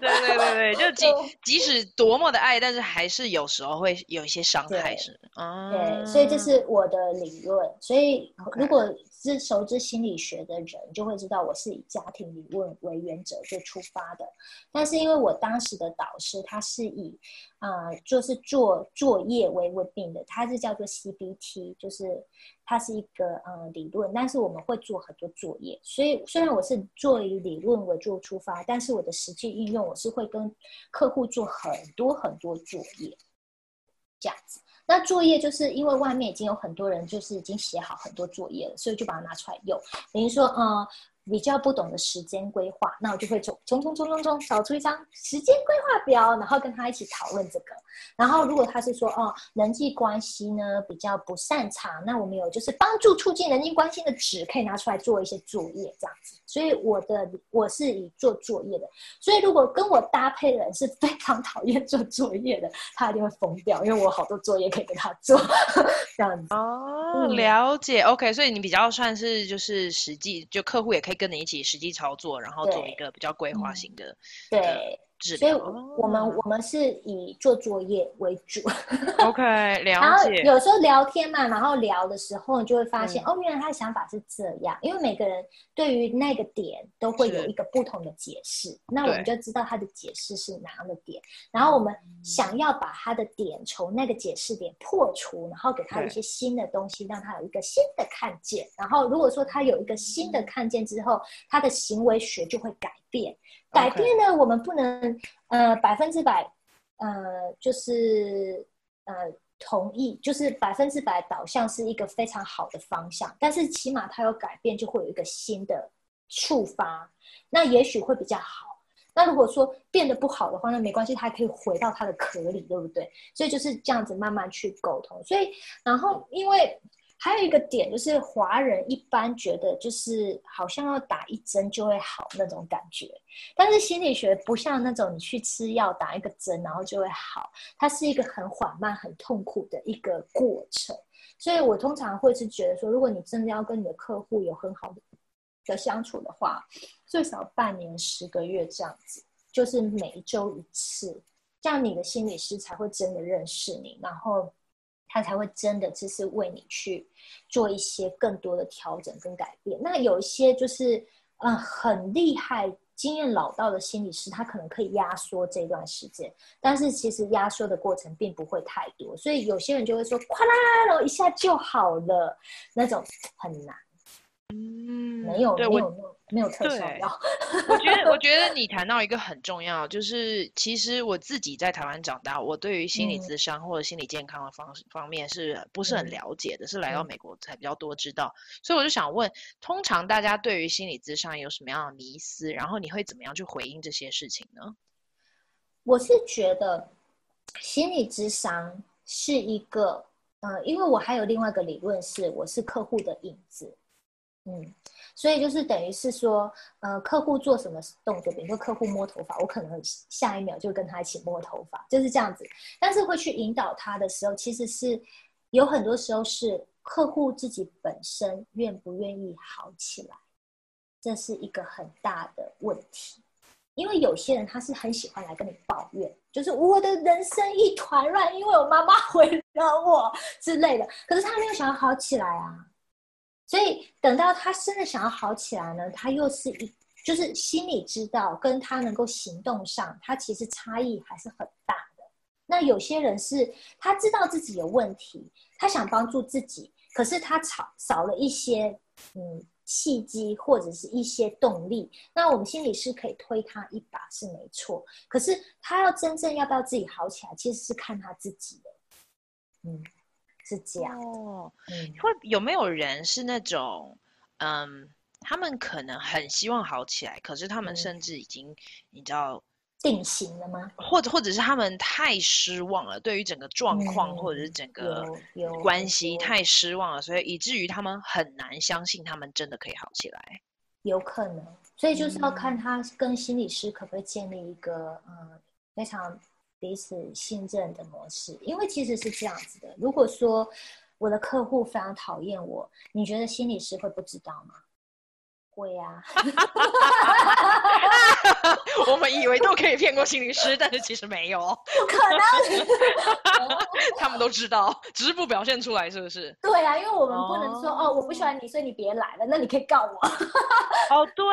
对对对对，就 [LAUGHS] 即即使多么的爱，但是还是有时候会有一些伤害，是的。嗯，对，所以这是我的理论。所以如果是熟知心理学的人，就会知道我是以家庭理论为原则就出发的。但是因为我当时的导师他是以啊、就是做作业为稳定的，他是叫做 CBT，就是它是一个呃理论，但是我们会做很多作业。所以虽然我是做以理论为做出发，但是我的实际应用我是会跟客户做很多很多作业，这样子。那作业就是因为外面已经有很多人就是已经写好很多作业了，所以就把它拿出来用。等于说，嗯。比较不懂的时间规划，那我就会从从从从从从找出一张时间规划表，然后跟他一起讨论这个。然后如果他是说哦，人际关系呢比较不擅长，那我们有就是帮助促进人际关系的纸可以拿出来做一些作业这样子。所以我的我是以做作业的。所以如果跟我搭配的人是非常讨厌做作业的，他一定会疯掉，因为我好多作业可以给他做 [LAUGHS] 这样子。哦，了解。OK，所以你比较算是就是实际就客户也可以。跟你一起实际操作，然后做一个比较规划型的，对。对所以我们、哦、我们是以做作业为主，OK，[LAUGHS] 了解。然后有时候聊天嘛，然后聊的时候，你就会发现、嗯，哦，原来他的想法是这样。因为每个人对于那个点都会有一个不同的解释，那我们就知道他的解释是哪样的点。然后我们想要把他的点从那个解释点破除，然后给他一些新的东西，让他有一个新的看见。然后如果说他有一个新的看见之后，他的行为学就会改变。改变呢我们不能呃百分之百呃就是呃同意，就是百分之百导向是一个非常好的方向。但是起码它有改变，就会有一个新的触发，那也许会比较好。那如果说变得不好的话，那没关系，它还可以回到它的壳里，对不对？所以就是这样子慢慢去沟通。所以，然后因为。还有一个点就是，华人一般觉得就是好像要打一针就会好那种感觉，但是心理学不像那种你去吃药打一个针然后就会好，它是一个很缓慢、很痛苦的一个过程。所以我通常会是觉得说，如果你真的要跟你的客户有很好的相处的话，最少半年、十个月这样子，就是每一周一次，这样你的心理师才会真的认识你，然后。他才会真的就是为你去做一些更多的调整跟改变。那有一些就是嗯很厉害、经验老道的心理师，他可能可以压缩这段时间，但是其实压缩的过程并不会太多，所以有些人就会说“哗啦”，然后一下就好了，那种很难。嗯，没有，没有，没有。没有特效药。我觉得，[LAUGHS] 我觉得你谈到一个很重要，就是其实我自己在台湾长大，我对于心理咨商或者心理健康的方方面是不是很了解的？嗯、是来到美国才比较多知道。所以我就想问，通常大家对于心理咨商有什么样的迷思？然后你会怎么样去回应这些事情呢？我是觉得心理咨商是一个，呃，因为我还有另外一个理论是，我是客户的影子，嗯。所以就是等于是说，呃，客户做什么动作，比如说客户摸头发，我可能下一秒就跟他一起摸头发，就是这样子。但是会去引导他的时候，其实是有很多时候是客户自己本身愿不愿意好起来，这是一个很大的问题。因为有些人他是很喜欢来跟你抱怨，就是我的人生一团乱，因为我妈妈 [LAUGHS] 毁了我之类的，可是他没有想要好起来啊。所以等到他真的想要好起来呢，他又是一，就是心里知道，跟他能够行动上，他其实差异还是很大的。那有些人是他知道自己有问题，他想帮助自己，可是他少少了一些嗯契机或者是一些动力。那我们心理师可以推他一把是没错，可是他要真正要不要自己好起来，其实是看他自己的，嗯。是这样哦，会有没有人是那种，嗯，他们可能很希望好起来，可是他们甚至已经，嗯、你知道，定型了吗？或者或者是他们太失望了，对于整个状况、嗯、或者是整个关系太失望了，所以以至于他们很难相信他们真的可以好起来。有可能，所以就是要看他跟心理师可不可以建立一个嗯非常。彼此信任的模式，因为其实是这样子的。如果说我的客户非常讨厌我，你觉得心理师会不知道吗？会呀，[LAUGHS] 我们以为都可以骗过心理师，但是其实没有，不可能。[LAUGHS] 他们都知道，只是不表现出来，是不是？对啊，因为我们不能说哦，哦，我不喜欢你，所以你别来了。那你可以告我。[LAUGHS] 哦，对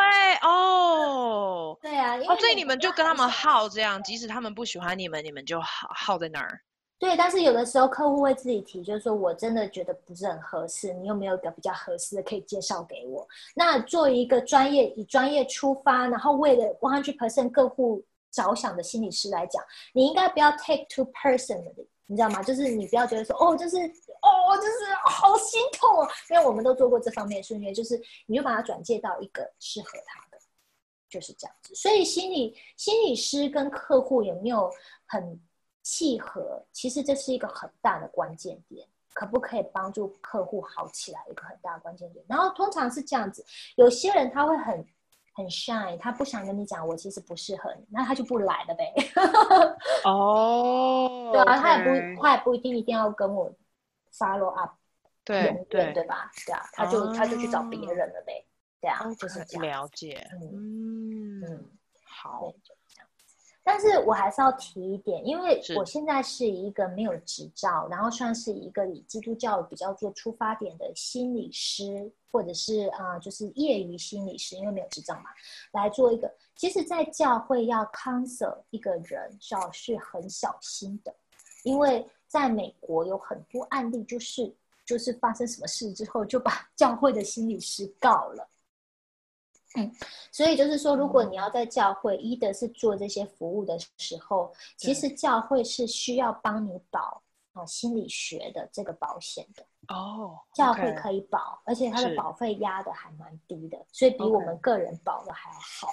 哦，对啊，哦，所以你们就跟他们耗这样，即使他们不喜欢你们，你们就耗耗在那儿。对，但是有的时候客户会自己提，就是说我真的觉得不是很合适，你有没有一个比较合适的可以介绍给我？那作为一个专业以专业出发，然后为了 one hundred percent 客户着想的心理师来讲，你应该不要 take to personally，你知道吗？就是你不要觉得说哦，就是哦，就是好心痛哦，因为我们都做过这方面的训练，就是你就把它转介到一个适合他的，就是这样子。所以心理心理师跟客户有没有很契合，其实这是一个很大的关键点，可不可以帮助客户好起来？一个很大的关键点。然后通常是这样子，有些人他会很很 shy，他不想跟你讲，我其实不适合你，那他就不来了呗。哦，[LAUGHS] 对啊，他也不，他也不一定一定要跟我 follow up，对对对吧？对啊，他就他就去找别人了呗。对啊，就是这样。了解，嗯嗯，好。但是我还是要提一点，因为我现在是一个没有执照，然后算是一个以基督教比较做出发点的心理师，或者是啊、呃，就是业余心理师，因为没有执照嘛，来做一个。其实，在教会要 counsel 一个人，是要是很小心的，因为在美国有很多案例，就是就是发生什么事之后，就把 [LAUGHS] 教会的心理师告了。嗯，所以就是说，如果你要在教会，一的是做这些服务的时候，其实教会是需要帮你保啊心理学的这个保险的。哦，教会可以保，而且它的保费压的还蛮低的，所以比我们个人保的还好。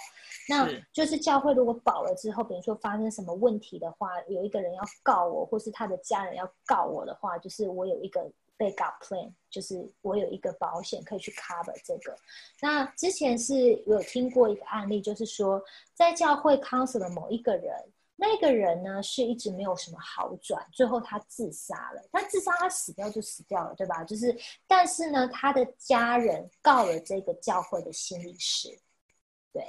那就是教会如果保了之后，比如说发生什么问题的话，有一个人要告我，或是他的家人要告我的话，就是我有一个 backup plan，就是我有一个保险可以去 cover 这个。那之前是有听过一个案例，就是说在教会 counsel 的某一个人，那个人呢是一直没有什么好转，最后他自杀了。他自杀，他死掉就死掉了，对吧？就是，但是呢，他的家人告了这个教会的心理师，对。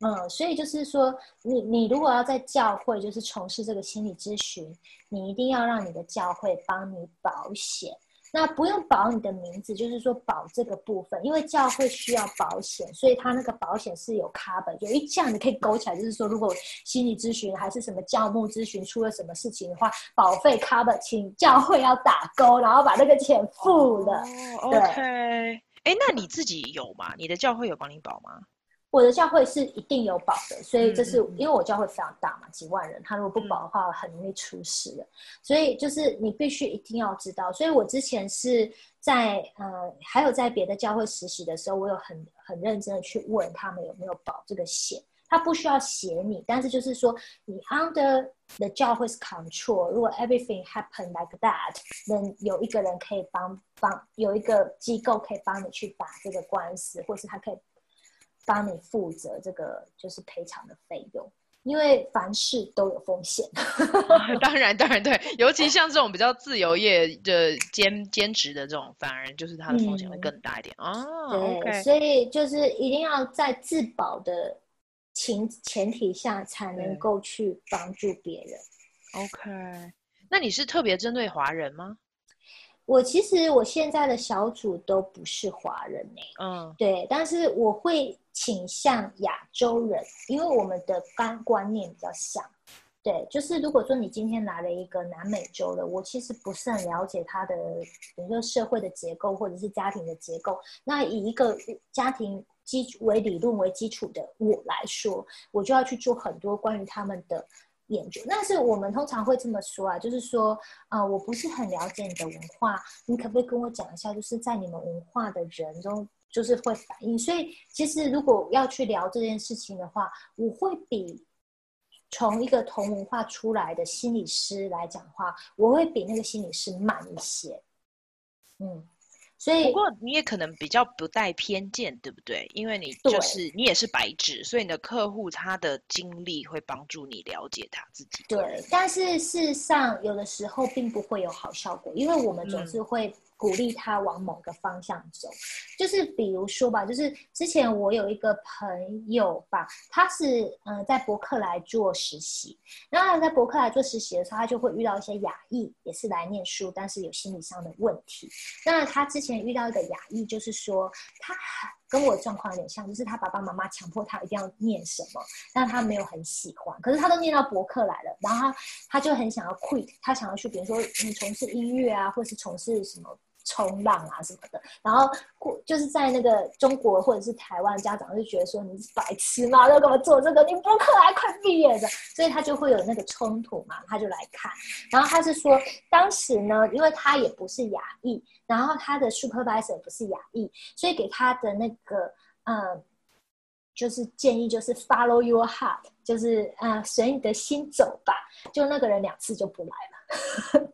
嗯，所以就是说，你你如果要在教会就是从事这个心理咨询，你一定要让你的教会帮你保险。那不用保你的名字，就是说保这个部分，因为教会需要保险，所以他那个保险是有 cover，有一项你可以勾起来，就是说如果心理咨询还是什么教牧咨询出了什么事情的话，保费 cover，请教会要打勾，然后把那个钱付了。，OK，哎，那你自己有吗？你的教会有帮你保吗？我的教会是一定有保的，所以这是因为我教会非常大嘛，几万人，他如果不保的话，很容易出事的。所以就是你必须一定要知道。所以我之前是在呃，还有在别的教会实习的时候，我有很很认真的去问他们有没有保这个险。他不需要写你，但是就是说你 under the 教会 control，如果 everything happen like that，那有一个人可以帮帮，有一个机构可以帮你去打这个官司，或是他可以。帮你负责这个就是赔偿的费用，因为凡事都有风险。[LAUGHS] 当然，当然对，尤其像这种比较自由业的兼兼职的这种，反而就是它的风险会更大一点啊。嗯 oh, 对，okay. 所以就是一定要在自保的前前提下，才能够去帮助别人。OK，那你是特别针对华人吗？我其实我现在的小组都不是华人呢、欸。嗯，对，但是我会。倾向亚洲人，因为我们的观观念比较像，对，就是如果说你今天来了一个南美洲的，我其实不是很了解他的，比如说社会的结构或者是家庭的结构，那以一个家庭基为理论为基础的我来说，我就要去做很多关于他们的研究。但是我们通常会这么说啊，就是说，啊、我不是很了解你的文化，你可不可以跟我讲一下，就是在你们文化的人中。就是会反应，所以其实如果要去聊这件事情的话，我会比从一个同文化出来的心理师来讲话，我会比那个心理师慢一些。嗯，所以不过你也可能比较不带偏见，对不对？因为你就是你也是白纸，所以你的客户他的经历会帮助你了解他自己。对，但是事实上有的时候并不会有好效果，因为我们总是会、嗯。鼓励他往某个方向走，就是比如说吧，就是之前我有一个朋友吧，他是嗯、在博客来做实习，然后他在博客来做实习的时候，他就会遇到一些亚裔，也是来念书，但是有心理上的问题。那他之前遇到一个亚裔，就是说他跟我状况有点像，就是他爸爸妈妈强迫他一定要念什么，但他没有很喜欢，可是他都念到博客来了，然后他他就很想要 quit，他想要去，比如说你从事音乐啊，或是从事什么。冲浪啊什么的，然后过就是在那个中国或者是台湾，家长就觉得说你是白痴吗？要干嘛做这个？你柏克莱快毕业的，所以他就会有那个冲突嘛，他就来看。然后他是说，当时呢，因为他也不是亚裔，然后他的 supervisor 不是亚裔，所以给他的那个嗯，就是建议就是 follow your heart，就是嗯，随你的心走吧。就那个人两次就不来了。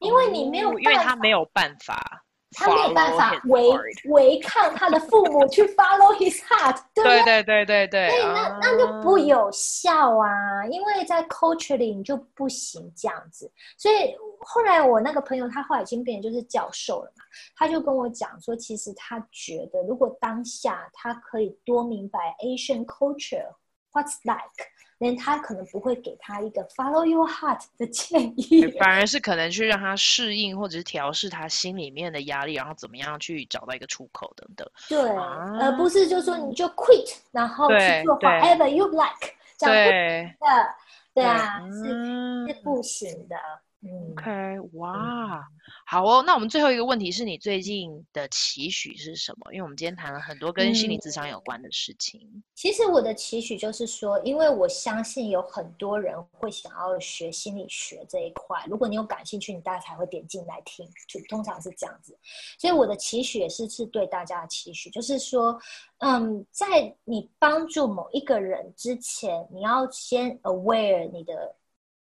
因为你没有办法，因为他没有办法，他没有办法违违抗他的父母去 follow his heart，[LAUGHS] 对对？对对对对对，所以那那就不有效啊！因为在 culture 里你就不行这样子。所以后来我那个朋友他后来已经变成就是教授了嘛，他就跟我讲说，其实他觉得如果当下他可以多明白 Asian culture what's like。连他可能不会给他一个 follow your heart 的建议，反而是可能去让他适应或者是调试他心里面的压力，然后怎么样去找到一个出口等等。对，啊、而不是就说你就 quit，然后去做 whatever you like，这样对的，对啊，是是不行的。OK，哇，好哦。那我们最后一个问题是你最近的期许是什么？因为我们今天谈了很多跟心理智商有关的事情。嗯，其实我的期许就是说，因为我相信有很多人会想要学心理学这一块。如果你有感兴趣，你大家才会点进来听，就通常是这样子。所以我的期许也是是对大家的期许，就是说，嗯，在你帮助某一个人之前，你要先 aware 你的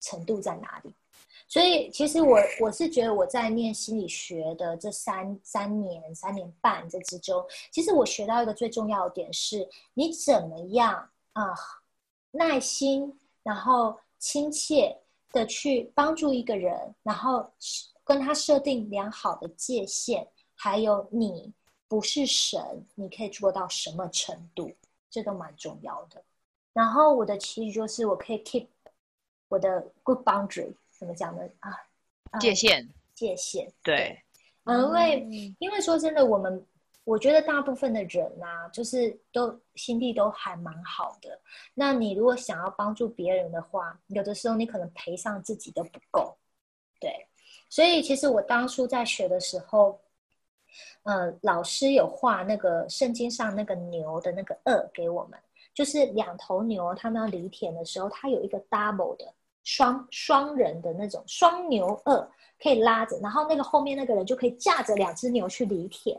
程度在哪里。所以，其实我我是觉得我在念心理学的这三三年、三年半这之中，其实我学到一个最重要的点是，你怎么样啊、耐心，然后亲切的去帮助一个人，然后跟他设定良好的界限，还有你不是神，你可以做到什么程度，这都蛮重要的。然后我的期许就是，我可以 keep 我的 good boundary。怎么讲呢？啊，界限，界限，对，嗯，因为因为说真的，我们我觉得大部分的人啊，就是都心地都还蛮好的。那你如果想要帮助别人的话，有的时候你可能赔上自己都不够，对。所以其实我当初在学的时候，呃，老师有画那个圣经上那个牛的那个轭给我们，就是两头牛，他们要犁田的时候，它有一个 double 的。双双人的那种双牛轭可以拉着，然后那个后面那个人就可以驾着两只牛去犁田。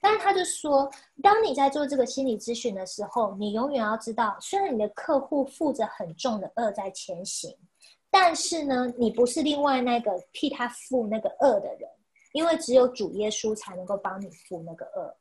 但是他就说，当你在做这个心理咨询的时候，你永远要知道，虽然你的客户负着很重的轭在前行，但是呢，你不是另外那个替他负那个轭的人，因为只有主耶稣才能够帮你负那个轭。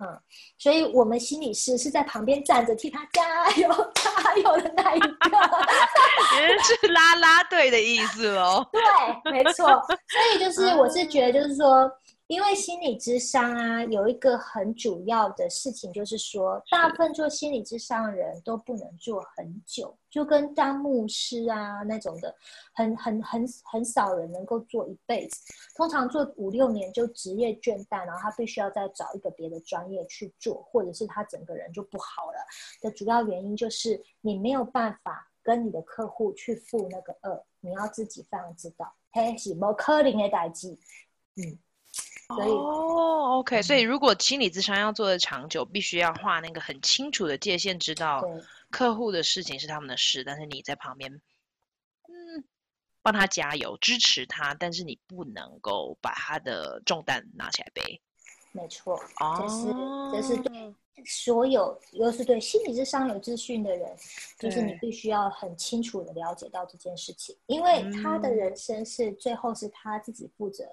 嗯，所以我们心理师是在旁边站着替他加油 [LAUGHS] 加油的那一个，[LAUGHS] 也是拉拉队的意思哦。[LAUGHS] 对，没错。所以就是，我是觉得，就是说。因为心理智商啊，有一个很主要的事情，就是说，大部分做心理智商的人都不能做很久，就跟当牧师啊那种的，很很很很少人能够做一辈子。通常做五六年就职业倦怠，然后他必须要再找一个别的专业去做，或者是他整个人就不好了。的主要原因就是你没有办法跟你的客户去负那个二，你要自己非常知道，嘿，是无可能的代志，嗯。哦、oh，OK，所以如果心理咨商要做的长久，必须要画那个很清楚的界限，知道客户的事情是他们的事，但是你在旁边，嗯，帮他加油，支持他，但是你不能够把他的重担拿起来背。没错，这是、oh. 这是对所有，又是对心理智商有资讯的人，就是你必须要很清楚的了解到这件事情，因为他的人生是最后是他自己负责。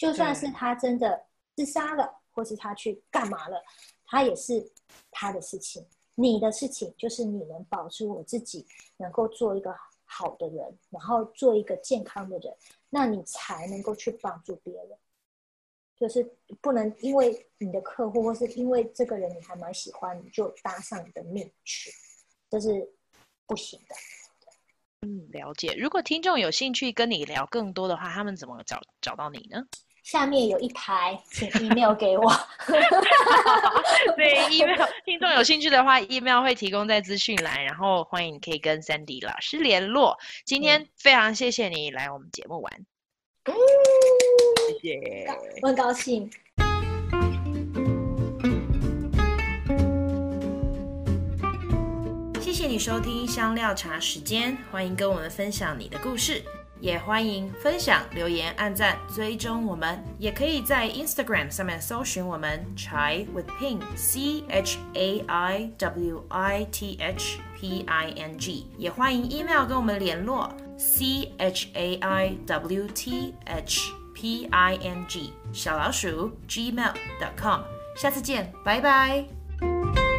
就算是他真的自杀了，或是他去干嘛了，他也是他的事情。你的事情就是你能保住我自己，能够做一个好的人，然后做一个健康的人，那你才能够去帮助别人。就是不能因为你的客户，或是因为这个人你还蛮喜欢，你就搭上你的命去，这是不行的。嗯，了解。如果听众有兴趣跟你聊更多的话，他们怎么找找到你呢？下面有一排，请 email 给我。[LAUGHS] 对，email 听众有兴趣的话，email 会提供在资讯栏，然后欢迎可以跟 Sandy 老师联络。今天非常谢谢你来我们节目玩，嗯、谢谢，我很高兴。谢谢你收听香料茶时间，欢迎跟我们分享你的故事。也欢迎分享、留言、按赞、追踪我们，也可以在 Instagram 上面搜寻我们 Chai with Ping C H A I W I T H P I N G，也欢迎 email 跟我们联络 C H A I W T H P I N G 小老鼠 gmail.com，下次见，拜拜。